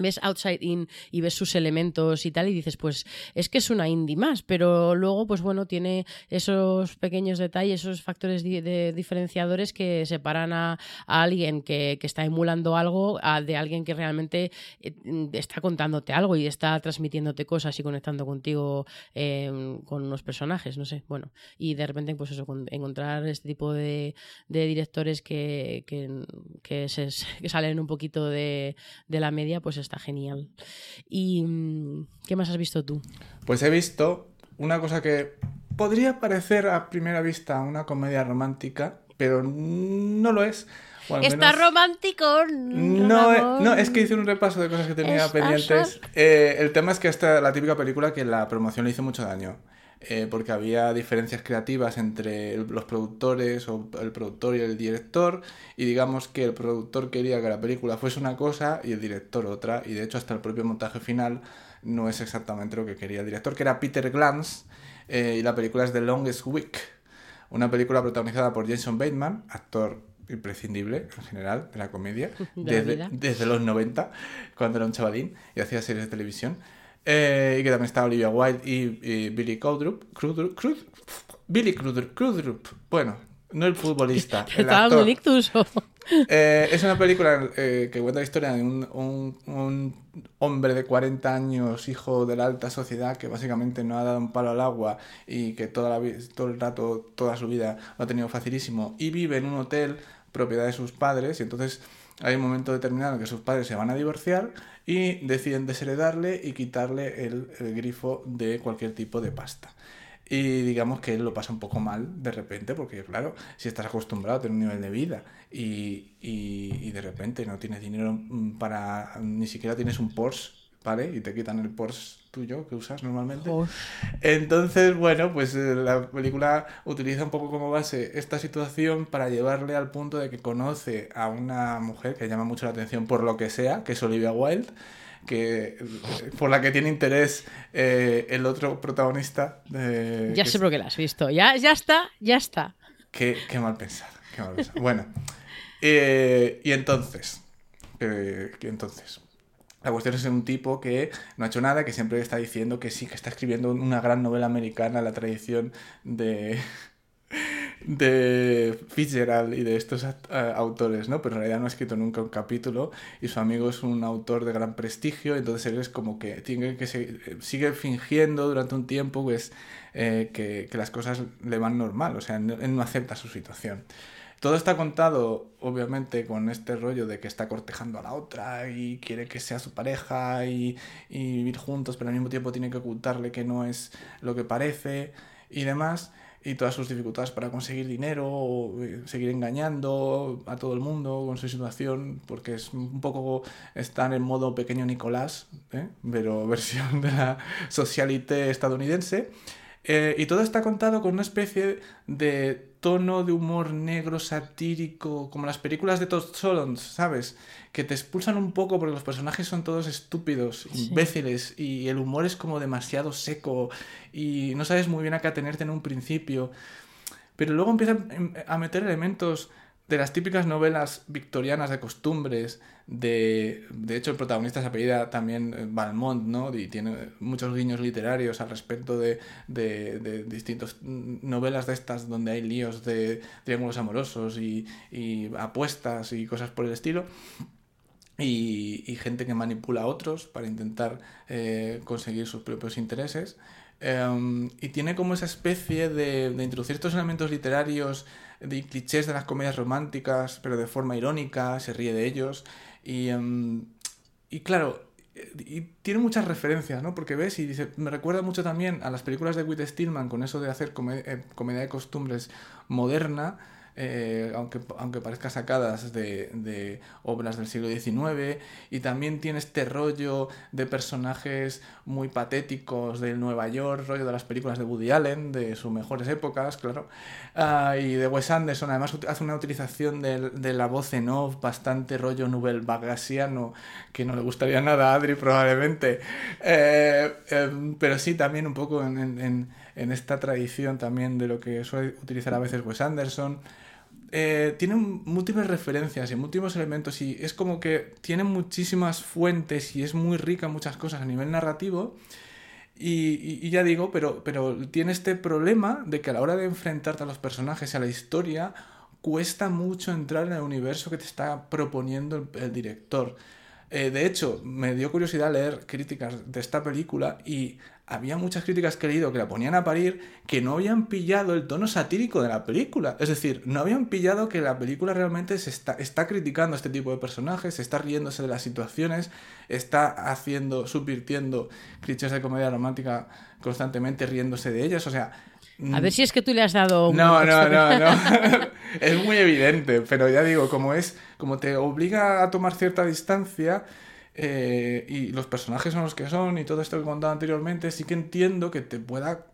ves Outside In y ves sus elementos y tal y dices, pues es que es una indie más, pero luego, pues bueno, tiene esos pequeños detalles, esos factores de diferenciadores que separan a, a alguien que, que está emulando algo a, de alguien que realmente eh, está contándote algo y está transmitiéndote cosas y conectando contigo eh, con unos personajes, no sé, bueno, y de repente, pues eso, con- encontrar este tipo de, de directores que, que, que se, salen un poquito de, de la media, pues está genial. ¿Y mm, qué más has visto tú? Pues he visto una cosa que podría parecer a primera vista una comedia romántica, pero no lo es. Está romántico. No, eh, no, es que hice un repaso de cosas que tenía pendientes. Eh, el tema es que esta es la típica película que la promoción le hizo mucho daño. Eh, porque había diferencias creativas entre el- los productores o el productor y el director. Y digamos que el productor quería que la película fuese una cosa y el director otra. Y de hecho, hasta el propio montaje final no es exactamente lo que quería el director, que era Peter Glantz. eh, y la película es The Longest Week. Una película protagonizada por Jason Bateman, actor imprescindible en general de la comedia, [laughs] De desde, desde los 90, cuando era un chavalín y hacía series de televisión. Eh, y que también estaba Olivia Wilde y, y Billy Crudup. Crudup, Crud- Billy Crudup, Crudup. Bueno, no el futbolista, ¿Te [laughs] el está actor. Eh, es una película eh, que cuenta la historia de un, un- un hombre de 40 años, hijo de la alta sociedad, que básicamente no ha dado un palo al agua y que toda la, todo el rato, toda su vida lo ha tenido facilísimo y vive en un hotel propiedad de sus padres y entonces hay un momento determinado en que sus padres se van a divorciar y deciden desheredarle y quitarle el, grifo de cualquier tipo de pasta. Y digamos que él lo pasa un poco mal de repente, porque claro, si estás acostumbrado a tener un nivel de vida y, y, y de repente no tienes dinero mm, para, ni siquiera tienes un Porsche, ¿vale? Y te quitan el Porsche tuyo que usas normalmente. Entonces, bueno, pues eh, la película utiliza un poco como base esta situación para llevarle al punto de que conoce a una mujer que llama mucho la atención por lo que sea, que es Olivia Wilde, que eh, por la que tiene interés eh, el otro protagonista. de- Ya sé por qué la has visto. Ya, ya está, ya está. Qué, qué mal pensado, qué mal pensado. Bueno, eh, y entonces, eh, y entonces, la cuestión es un tipo que no ha hecho nada, que siempre está diciendo que sí, que está escribiendo una gran novela americana, la tradición de [laughs] de Fitzgerald y de estos eh, autores, ¿no? Pero en realidad no ha escrito nunca un capítulo y su amigo es un autor de gran prestigio, entonces él es como que tiene que sigue fingiendo durante un tiempo pues, eh, que, las cosas le van normal, o sea, él no acepta su situación. Todo está contado, obviamente, con este rollo de que está cortejando a la otra y quiere que sea su pareja y, vivir juntos, pero al mismo tiempo tiene que ocultarle que no es lo que parece y demás y todas sus dificultades para conseguir dinero eh, seguir engañando a todo el mundo con su situación, porque es un poco estar en modo pequeño Nicolás, ¿eh? pero [laughs] versión de la socialité estadounidense. Eh, y todo está contado con una especie de tono de humor negro satírico, como las películas de Todd Solondz, ¿sabes? Que te expulsan un poco porque los personajes son todos estúpidos, imbéciles, y el humor es como demasiado seco y no sabes muy bien a qué atenerte en un principio. Pero luego empiezan a meter elementos de las típicas novelas victorianas de costumbres, de, de hecho el protagonista se apellida también eh, Valmont, ¿no? Y tiene muchos guiños literarios al respecto de, de, distintas novelas de estas donde hay líos de triángulos amorosos y, y apuestas y cosas por el estilo. Y, y, gente que manipula a otros para intentar eh, conseguir sus propios intereses. Um, y tiene como esa especie de, de introducir estos elementos literarios de clichés de las comedias románticas, pero de forma irónica, se ríe de ellos. Y, um, y claro, y tiene muchas referencias, ¿no? Porque ves y dice, me recuerda mucho también a las películas de Whit Stillman con eso de hacer eh, comedia de costumbres moderna eh, aunque, aunque parezca sacadas de, obras del siglo XIX, y también tiene este rollo de personajes muy patéticos del Nueva York, rollo de las películas de Woody Allen, de sus mejores épocas, claro, uh, y de Wes Anderson, además hace una utilización de, la voz en off bastante rollo Nubel Bagasiano, que no le gustaría nada a Adri probablemente, eh, eh, pero sí también un poco en esta tradición también de lo que suele utilizar a veces Wes Anderson eh, tiene múltiples referencias y múltiples elementos y es como que tiene muchísimas fuentes y es muy rica en muchas cosas a nivel narrativo. Y, ya digo, pero, pero tiene este problema de que a la hora de enfrentarte a los personajes y a la historia, cuesta mucho entrar en el universo que te está proponiendo el, el director. Eh, de hecho, me dio curiosidad leer críticas de esta película y había muchas críticas que he leído que la ponían a parir que no habían pillado el tono satírico de la película. Es decir, no habían pillado que la película realmente se está, está criticando a este tipo de personajes, está riéndose de las situaciones, está haciendo, subvirtiendo clichés de comedia romántica constantemente riéndose de ellas. O sea, a ver si es que tú le has dado... No, no, no, no. [laughs] es muy evidente, pero ya digo, como es, como te obliga a tomar cierta distancia eh, y los personajes son los que son y todo esto que he contado anteriormente, sí que entiendo que te pueda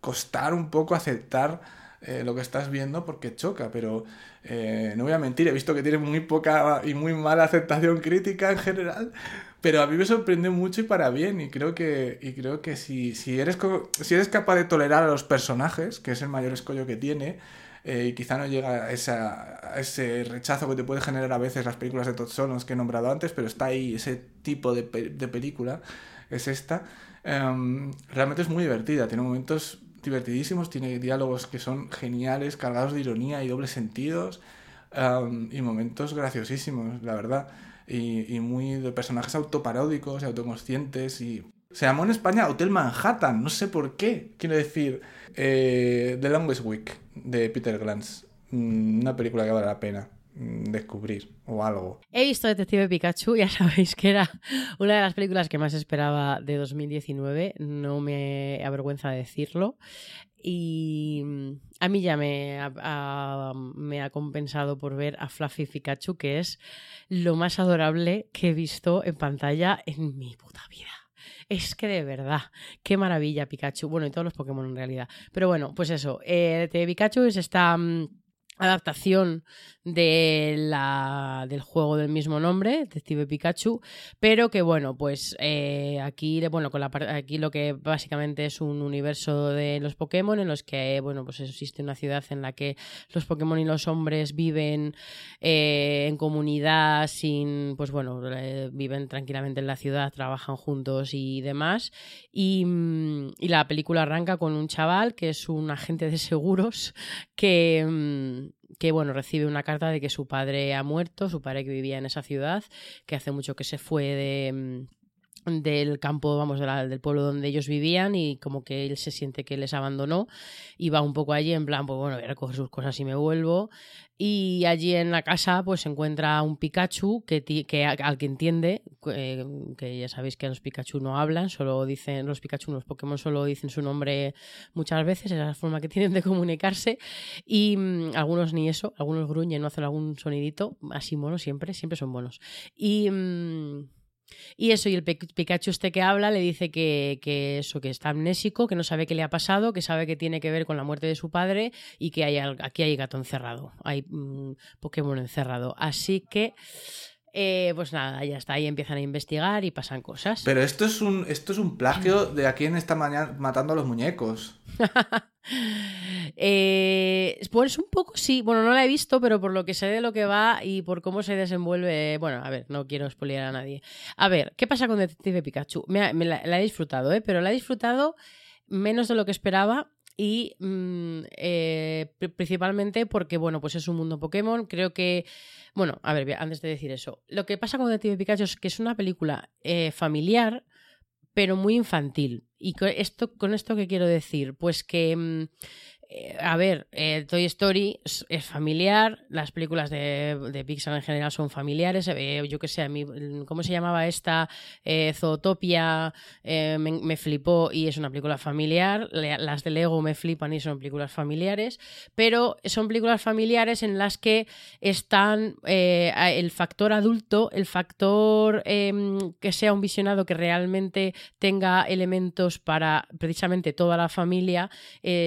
costar un poco aceptar eh, lo que estás viendo porque choca, pero eh, no voy a mentir, he visto que tiene muy poca y muy mala aceptación crítica en general, pero a mí me sorprendió mucho y para bien, y creo que, y creo que si, si, eres, si eres capaz de tolerar a los personajes, que es el mayor escollo que tiene, eh, y quizá no llega a, esa, a, ese rechazo que te puede generar a veces las películas de Todd Solondz que he nombrado antes, pero está ahí ese tipo de, de película, es esta. Um, realmente es muy divertida, tiene momentos divertidísimos, tiene diálogos que son geniales, cargados de ironía y dobles sentidos, um, y momentos graciosísimos, la verdad y, y muy de personajes autoparódicos y autoconscientes y se llamó en España Hotel Manhattan, no sé por qué. Quiero decir, eh, The Longest Week de Peter Glantz. Mm, una película que vale la pena mm, descubrir o algo. He visto Detective Pikachu, [laughs] ya sabéis que era una de las películas que más esperaba de 2019, no me avergüenza decirlo. Y mm, a mí ya me ha, a, me ha, compensado por ver a Fluffy Pikachu, que es lo más adorable que he visto en pantalla en mi puta vida. Es que de verdad, qué maravilla Pikachu. Bueno, y todos los Pokémon en realidad. Pero bueno, pues eso. Eh, Pikachu es esta um, adaptación de la, del juego del mismo nombre, Detective Pikachu, pero que bueno, pues eh, aquí, bueno, con la, aquí lo que básicamente es un universo de los Pokémon en los que, bueno, pues existe una ciudad en la que los Pokémon y los hombres viven eh, en comunidad sin, pues bueno, eh, viven tranquilamente en la ciudad, trabajan juntos y demás. Y, y, la película arranca con un chaval que es un agente de seguros que que bueno, recibe una carta de que su padre ha muerto, su padre que vivía en esa ciudad, que hace mucho que se fue de del campo, vamos, de del pueblo donde ellos vivían y como que él se siente que les abandonó y va un poco allí en plan, pues bueno, voy a recoger sus cosas y me vuelvo. Y allí en la casa pues se encuentra un Pikachu que, que al que entiende, eh, que ya sabéis que los Pikachu no hablan, solo dicen, los Pikachu, los Pokémon solo dicen su nombre muchas veces, es la forma que tienen de comunicarse. Y mm, algunos ni eso, algunos gruñen, no hacen algún sonidito, así mono siempre, siempre son buenos. Y... mm, y eso, y el Pikachu este que habla le dice que, que eso, que está amnésico, que no sabe qué le ha pasado, que sabe que tiene que ver con la muerte de su padre y que hay, aquí hay gato encerrado, hay mm, Pokémon encerrado. Así que, eh, pues nada, ya está, ahí empiezan a investigar y pasan cosas. Pero esto es un, esto es un plagio de a quién está matando a los muñecos. [laughs] Eh, pues un poco sí, bueno, no la he visto, pero por lo que sé de lo que va y por cómo se desenvuelve, bueno, a ver, no quiero spoilear a nadie. A ver, ¿qué pasa con Detective Pikachu? Me, la, he disfrutado, ¿eh? pero la he disfrutado menos de lo que esperaba y mm, eh, pri- principalmente porque, bueno, pues es un mundo Pokémon. Creo que, bueno, a ver, antes de decir eso, lo que pasa con Detective Pikachu es que es una película eh, familiar, pero muy infantil. ¿Y con esto, con esto qué quiero decir? Pues que, mm, eh, a ver, eh, Toy Story es, familiar, las películas de, Pixar en general son familiares, eh, yo qué sé, a mí, ¿cómo se llamaba esta? Eh, Zootopia me, me flipó y es una película familiar, las de Lego me flipan y son películas familiares, pero son películas familiares en las que están el factor adulto, el factor em, que sea un visionado que realmente tenga elementos para precisamente toda la familia,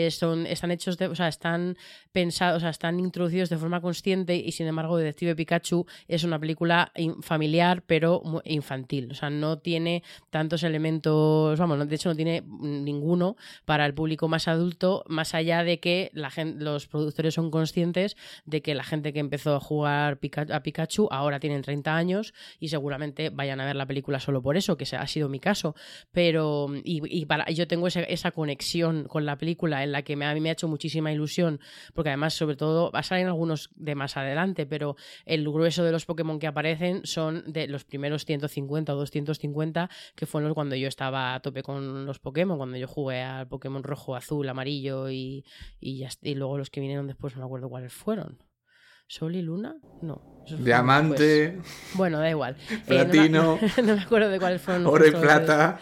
son, están hechos de, o sea, están pensados, o sea, están introducidos de forma consciente y sin embargo Detective Pikachu es una película familiar pero infantil, o sea, no tiene tantos elementos, vamos, de hecho no tiene ninguno para el público más adulto, más allá de que la gen- los productores son conscientes de que la gente que empezó a jugar a Pikachu ahora tienen 30 años y seguramente vayan a ver la película solo por eso, que ha sido mi caso. Pero, y, para, yo tengo esa conexión con la película en la que a mí me ha hecho muchísima ilusión, porque además, sobre todo, va a salir algunos de más adelante, pero el grueso de los Pokémon que aparecen son de los primeros 150 o 250, que fueron cuando yo estaba a tope con los Pokémon, cuando yo jugué al Pokémon rojo, azul, amarillo y, y, ya y luego los que vinieron después no me acuerdo cuáles fueron. ¿Sol y Luna? No. Diamante. Bueno, da igual. [laughs] Eh, no me- platino, [laughs] no me acuerdo de cuáles fueron. oro y plata.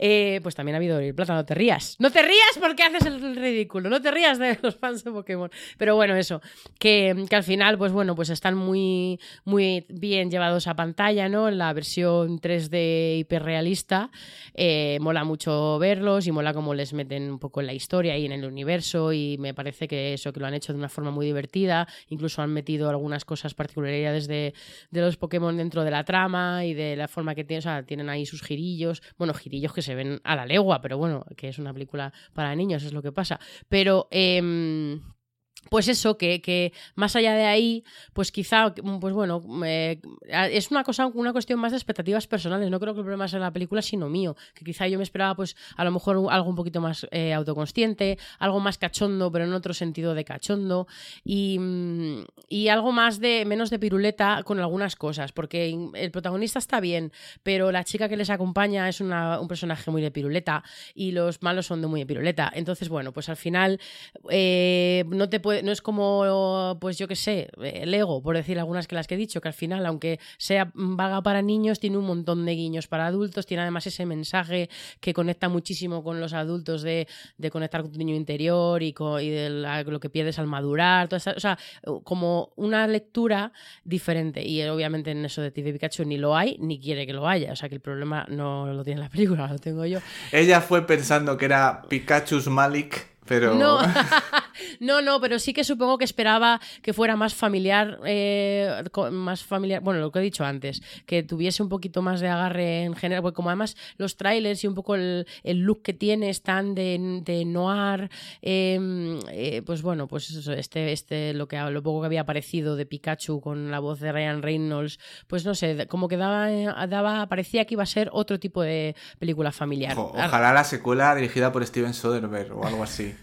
Eh, pues también ha habido y plata, no te rías. No te rías porque haces el ridículo. No te rías de los fans de Pokémon. Pero bueno, eso. Que, que al final, pues bueno, pues están muy, muy bien llevados a pantalla, ¿no? La versión 3D hiperrealista. Eh, mola mucho verlos y mola cómo les meten un poco en la historia y en el universo. Y me parece que eso, que lo han hecho de una forma muy divertida. Incluso han metido algunas cosas particularidades de, de los Pokémon dentro de la trama y de la forma que tienen, o sea, tienen ahí sus girillos, bueno, girillos que se ven a la legua, pero bueno, que es una película para niños, es lo que pasa. Pero em, pues eso, que, que más allá de ahí, pues quizá, pues bueno, es una cosa, una cuestión más de expectativas personales. No creo que el problema sea la película, sino mío. Que quizá yo me esperaba, pues, a lo mejor algo un poquito más eh, autoconsciente, algo más cachondo, pero en otro sentido de cachondo. Y, mm, y algo más de, menos de piruleta con algunas cosas. Porque el protagonista está bien, pero la chica que les acompaña es un personaje muy de piruleta y los malos son de muy de piruleta. Entonces, bueno, pues al final eh, no te puede, no es como, pues yo qué sé, eh, Lego, por decir algunas que las que he dicho, que al final, aunque sea vaga para niños, tiene un montón de guiños para adultos, tiene además ese mensaje que conecta muchísimo con los adultos de, de conectar con tu niño interior y, co- y de la- lo que pierdes al madurar, toda esa- o sea, como una lectura diferente. Y eh, obviamente en eso de TV Pikachu ni lo hay, ni quiere que lo haya. O sea que el problema no lo tiene la película, [laughs] lo tengo yo. Ella fue pensando que era Pikachu's Malik, pero No, [laughs] no, no, pero sí que supongo que esperaba que fuera más familiar, eh, más familiar, bueno, lo que he dicho antes, que tuviese un poquito más de agarre en general, porque como además los trailers y un poco el, look que tiene están de, de noir, eh, eh, pues bueno, pues eso, este, este, lo que lo poco que había aparecido de Pikachu con la voz de Ryan Reynolds, pues no sé, como que daba, eh, daba, parecía que iba a ser otro tipo de película familiar. ojalá la secuela dirigida por Steven Soderbergh o algo así.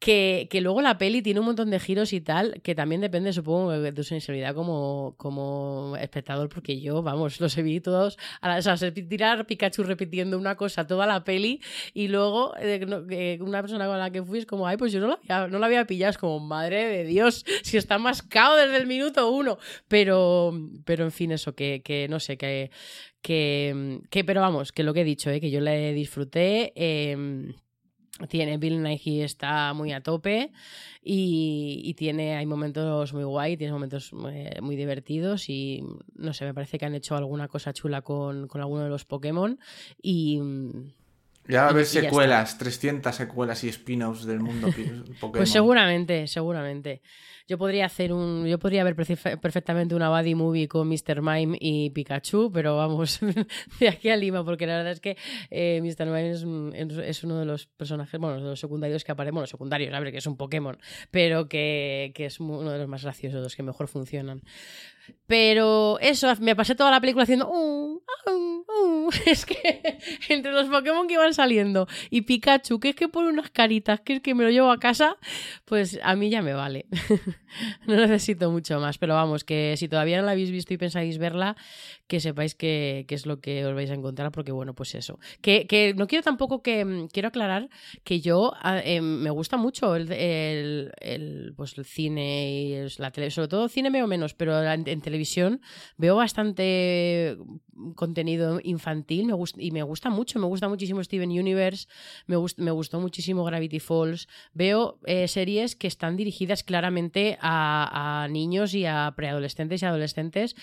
Que, que luego la peli tiene un montón de giros y tal, que también depende, supongo, de tu sensibilidad como, como espectador, porque yo, vamos, los he visto todos, a la, o sea, se tirar Pikachu repitiendo una cosa toda la peli y luego eh, una persona con la que fui es como, ay, pues yo no la había, no la había pillado, es como, madre de Dios, si está mascado desde el minuto uno. Pero, pero en fin, eso, que, que no sé, que, que, que, pero vamos, que lo que he dicho, ¿eh? que yo le disfruté. eh, tiene Bill Nighy está muy a tope y, y tiene hay momentos muy guay, tiene momentos eh, muy divertidos y no sé, me parece que han hecho alguna cosa chula con, con alguno de los Pokémon y Ya va a haber secuelas, 300 secuelas y spin-offs del mundo [laughs] Pokémon. Pues seguramente, seguramente. Yo podría hacer un. Yo podría ver perfe- perfectamente una buddy movie con Mr. Mime y Pikachu, pero vamos, [laughs] de aquí a Lima, porque la verdad es que eh, Mr. Mime es, es- uno de los personajes, bueno, de los secundarios que aparecen, bueno, secundarios, a ver, que es un Pokémon, pero que, que es uno de los más graciosos, los que mejor funcionan. Pero eso, me pasé toda la película haciendo. "Uh, uh, uh". [laughs] Es que entre los Pokémon que iban saliendo y Pikachu, que es que pone unas caritas, que es que me lo llevo a casa, pues a mí ya me vale. [laughs] no necesito mucho más. Pero vamos, que si todavía no la habéis visto y pensáis verla, que sepáis que, que es lo que os vais a encontrar, porque bueno, pues eso. Que, que no quiero tampoco que. mm, Quiero aclarar que yo ah, eh, me gusta mucho el, el, pues el cine y la tele, sobre todo cine veo menos, pero en, en televisión veo bastante contenido infantil me y me gusta mucho, me gusta muchísimo Steven Universe, me, gust- me gustó muchísimo Gravity Falls. Veo eh, series que están dirigidas claramente a, a niños y a preadolescentes y adolescentes,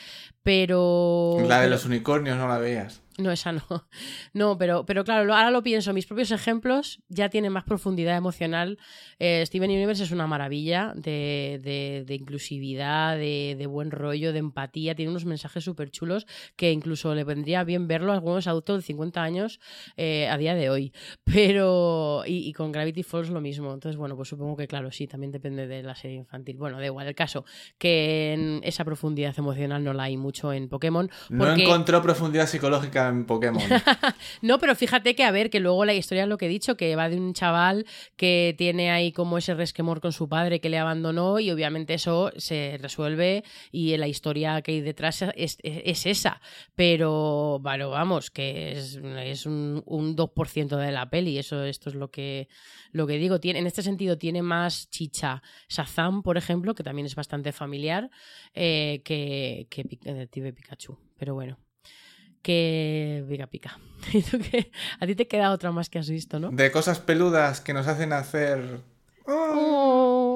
pero... La de los unicornios no la veías. No, esa no. [laughs] No, pero, pero claro, ahora lo pienso, mis propios ejemplos ya tienen más profundidad emocional. Eh, Steven Universe es una maravilla de, de- de inclusividad, de, de buen rollo, de empatía, tiene unos mensajes súper chulos que incluso le vendría bien verlo a algunos adultos de 50 años eh, a día de hoy. [laughs] Pero, y, y con Gravity Falls lo mismo. Entonces, bueno, pues supongo que claro, sí, también depende de la serie infantil. Bueno, da igual el caso, que en esa profundidad emocional no la hay mucho en Pokémon. No encontró profundidad psicológica en Pokémon. [laughs] no, pero fíjate que, a ver, que luego la historia es lo que he dicho, que va de un chaval que tiene ahí como ese resquemor con su padre que le abandonó y obviamente eso se resuelve y la historia que hay detrás es, es- es esa. Pero, bueno, vamos, que es, un, un 2% de la peli, eso esto es lo que, lo que digo. Tiene, en este sentido tiene más chicha Shazam, por ejemplo, que también es bastante familiar, eh, que, que Pi- Detective Pikachu. Pero bueno que pica pica. [laughs] ¿Y tú qué? A ti te queda otra más que has visto, ¿no? De cosas peludas que nos hacen hacer... Oh.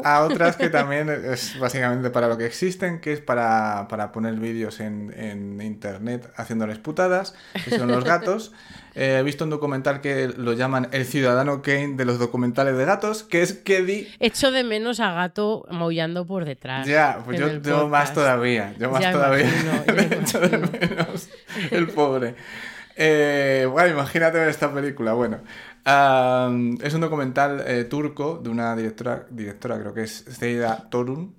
A [laughs] otras que también es básicamente para lo que existen, que es para, para poner vídeos en, en internet haciéndoles putadas, que son los gatos. [laughs] Eh, he visto un documental que lo llaman El Ciudadano Kane de los documentales de gatos, que es Keddy. Echo de menos a gato maullando por detrás. Ya, pues yo, yo más todavía, yo más Ya todavía. imagino, [laughs] Le echo de menos el pobre. Eh, bueno, imagínate ver esta película. Bueno, es un documental eh, turco de una directora, directora creo que es Zeyda Torun.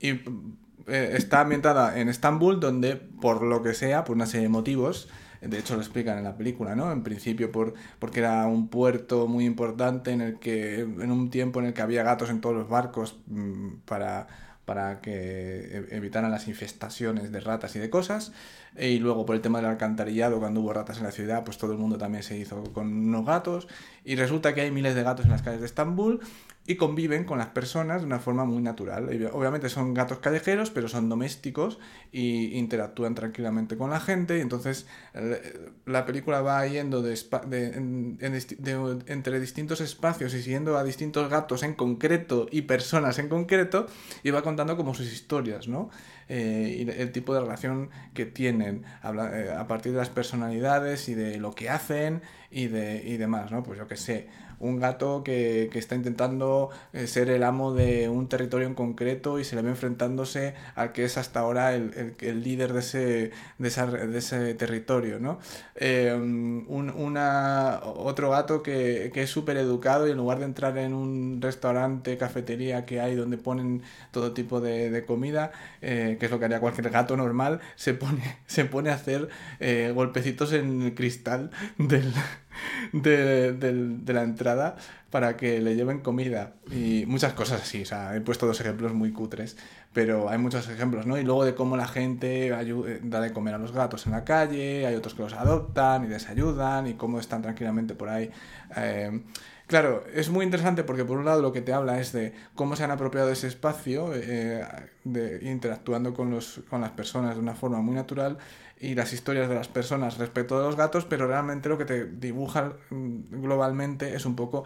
Y eh, está ambientada en Estambul, donde por lo que sea, por una serie de motivos, de hecho lo explican en la película, ¿no? En principio por, porque era un puerto muy importante en el que, en un tiempo en el que había gatos en todos los barcos mm, para, para que e- evitaran las infestaciones de ratas y de cosas. Y luego por el tema del alcantarillado, cuando hubo ratas en la ciudad, pues todo el mundo también se hizo con unos gatos. Y resulta que hay miles de gatos en las calles de Estambul y conviven con las personas de una forma muy natural. Obviamente son gatos callejeros, pero son domésticos y interactúan tranquilamente con la gente. Y entonces la película va yendo entre distintos espacios y siguiendo a distintos gatos en concreto y personas en concreto y va contando como sus historias, ¿no? Eh, y el tipo de relación que tienen habla- eh, a partir de las personalidades y de lo que hacen y, de, y demás, ¿no? Pues yo que sé, un gato que, que está intentando eh, ser el amo de un territorio en concreto y se le ve enfrentándose al que es hasta ahora el, el- líder de ese, de, ese territorio, ¿no? Eh, un, una, otro gato que, que es súper educado y en lugar de entrar en un restaurante, cafetería que hay donde ponen todo tipo de, de comida, eh, que es lo que haría cualquier gato normal, se pone, [laughs] se pone a hacer eh, golpecitos en el cristal del, de, la entrada para que le lleven comida y muchas cosas así. O sea, he puesto dos ejemplos muy cutres, pero hay muchos ejemplos, ¿no? Y luego de cómo la gente eh, da de comer a los gatos en la calle, hay otros que los adoptan y les ayudan y cómo están tranquilamente por ahí. Eh, Claro, es muy interesante porque por un lado lo que te habla es de cómo se han apropiado ese espacio, eh, de, interactuando con, los, con las personas de una forma muy natural y las historias de las personas respecto de los gatos, pero realmente lo que te dibuja mm, globalmente es un poco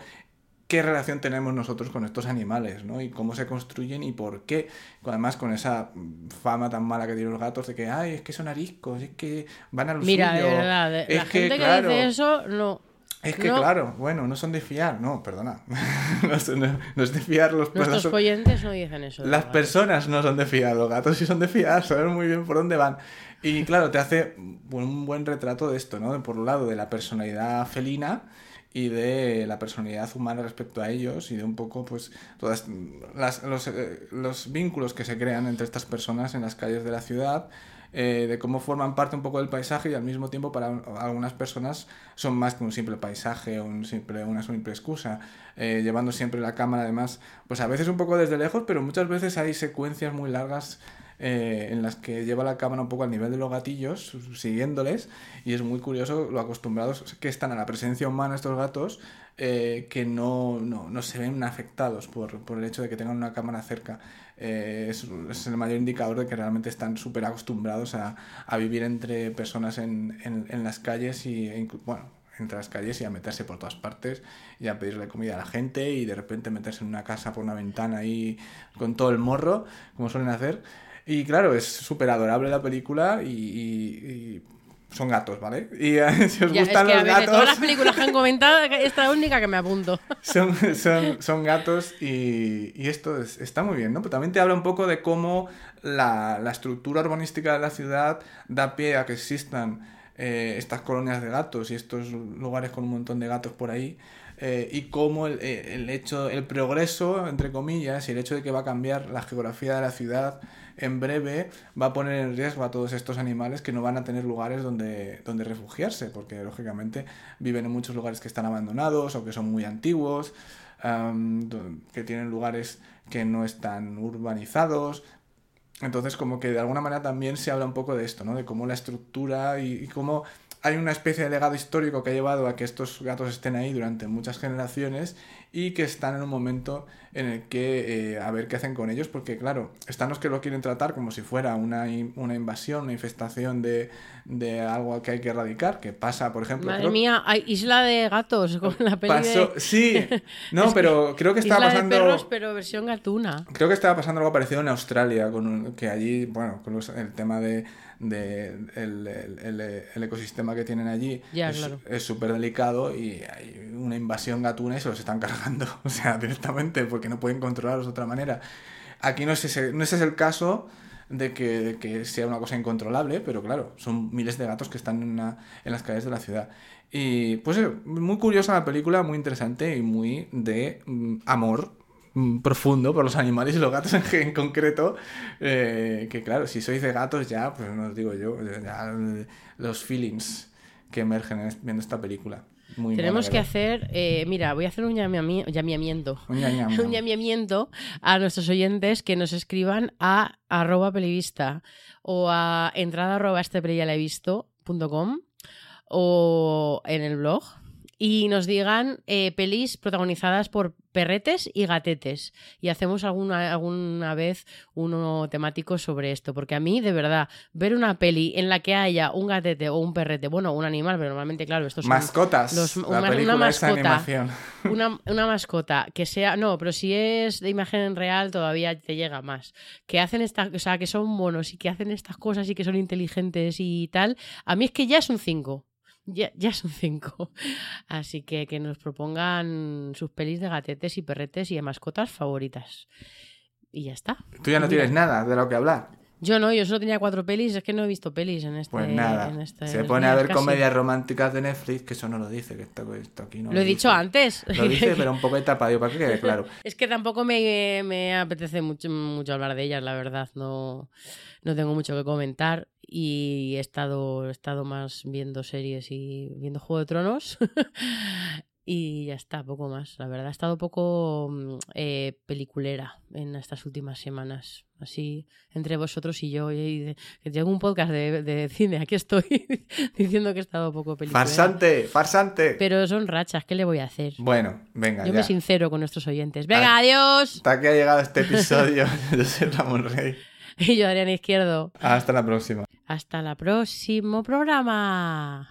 qué relación tenemos nosotros con estos animales, ¿no? Y cómo se construyen y por qué. Además, con esa mm, fama tan mala que tienen los gatos de que, ay, es que son ariscos, es que van a lo Mira, de suyo. verdad, de- es la gente que claro, dice eso, no. es que No. claro, bueno, no son de fiar, no, perdona. [laughs] no, son- no- no es de fiar los Nuestros oyentes no dicen eso. Las personas no son de fiar, los gatos sí son de fiar, saben muy bien por dónde van. Y claro, te hace un buen retrato de esto, ¿no? Por un lado, de la personalidad felina y de la personalidad humana respecto a ellos y de un poco, pues, todas los, eh, los vínculos que se crean entre estas personas en las calles de la ciudad, eh, de cómo forman parte un poco del paisaje y al mismo tiempo para algunas personas son más que un simple paisaje o un simple, una simple excusa, eh, llevando siempre la cámara además, pues a veces un poco desde lejos, pero muchas veces hay secuencias muy largas eh, en las que lleva la cámara un poco al nivel de los gatillos, siguiéndoles, y es muy curioso lo acostumbrados que están a la presencia humana estos gatos, eh, que no, no, no se ven afectados por, por el hecho de que tengan una cámara cerca. Eh, es, es el mayor indicador de que realmente están súper acostumbrados a, a vivir entre personas en, en, en las calles y, e bueno, entre las calles y a meterse por todas partes y a pedirle comida a la gente y de repente meterse en una casa por una ventana ahí con todo el morro, como suelen hacer. Y claro, es súper adorable la película y, y- y son gatos, ¿vale? Y [laughs] si os Ya, es gustan a los de gatos... todas las películas que han comentado, esta es la única que me apunto. [laughs] son, son, son gatos y, y esto es- está muy bien, ¿no? Pero también te habla un poco de cómo la, la estructura urbanística de la ciudad da pie a que existan eh, estas colonias de gatos y estos lugares con un montón de gatos por ahí. Eh, y cómo el, eh, el hecho, el progreso, entre comillas, y el hecho de que va a cambiar la geografía de la ciudad en breve va a poner en riesgo a todos estos animales que no van a tener lugares donde, donde refugiarse, porque lógicamente viven en muchos lugares que están abandonados o que son muy antiguos, que tienen lugares que no están urbanizados. Entonces, como que de alguna manera también se habla un poco de esto, ¿no? De cómo la estructura y cómo hay una especie de legado histórico que ha llevado a que estos gatos estén ahí durante muchas generaciones y que están en un momento en el que eh, a ver qué hacen con ellos, porque claro, están los que lo quieren tratar como si fuera una, una invasión, una infestación de, de algo que hay que erradicar, que pasa, por ejemplo... Madre creo- mía, hay Isla de Gatos con la peli pasó- de... Sí, [laughs] no, pero creo que estaba Isla pasando... de perros, pero versión gatuna. Creo que estaba pasando algo parecido en Australia, con un- que allí, bueno, con los- el tema de, de el, el- ecosistema que tienen allí Ya, es claro. súper delicado y hay una invasión gatuna y se los están cargando, [laughs] o sea, directamente, porque no pueden controlarlos de otra manera. Aquí no es ese, no ese es el caso de que, de que sea una cosa incontrolable, pero claro, son miles de gatos que están en, una- en las calles de la ciudad. Y pues eh, muy curiosa la película, muy interesante y muy de mm, amor profundo por los animales y los gatos en, en concreto. eh, que claro, si sois de gatos ya, pues no os digo yo, ya los feelings que emergen en- viendo esta película. Muy Tenemos que hacer, eh, mira, voy a hacer un llamami- llamamiento. [laughs] Un llamamiento a nuestros oyentes que nos escriban a arroba pelivista o a entrada arroba este la he visto punto com, o en el blog y nos digan eh, pelis protagonizadas por perretes y gatetes y hacemos alguna, alguna vez uno temático sobre esto porque a mí de verdad ver una peli en la que haya un gatete o un perrete bueno un animal pero normalmente claro estos son Mascotas. los- la una- mascota. [laughs] una, una mascota que sea. No, pero si es de imagen real, todavía te llega más. Que hacen estas. O sea, que son monos y que hacen estas cosas y que son inteligentes y tal. A mí es que ya es un 5. Ya, ya un 5. [laughs] Así que que nos propongan sus pelis de gatetes y perretes y de mascotas favoritas. Y ya está. Tú ya no tienes nada de lo que hablar. Yo no, yo solo tenía cuatro pelis, es que no he visto pelis en este. Pues nada. en este- Se en pone a ver casi. comedias románticas de Netflix, que eso no lo dice, que esto, esto aquí no Lo he dicho dice. antes. Lo dice, pero un poco tapado, para que quede claro. [laughs] Es que tampoco me, me apetece mucho, mucho hablar de ellas, la verdad. No, no tengo mucho que comentar. Y he estado, he estado más viendo series y viendo Juego de Tronos. [laughs] y ya está, poco más. La verdad, he estado poco mm, eh, peliculera en estas últimas semanas. Así, entre vosotros y yo. Y tengo un podcast de, de cine, aquí estoy [laughs] diciendo que he estado poco peliculera. Farsante, farsante. Pero son rachas, ¿qué le voy a hacer? Bueno, venga, Yo ya. me sincero con nuestros oyentes. Venga, Ah. adiós. Hasta que ha llegado este episodio. [laughs] Yo soy Ramón Rey. [laughs] Y yo, Adrián Izquierdo. Hasta la próxima. Hasta el próximo programa.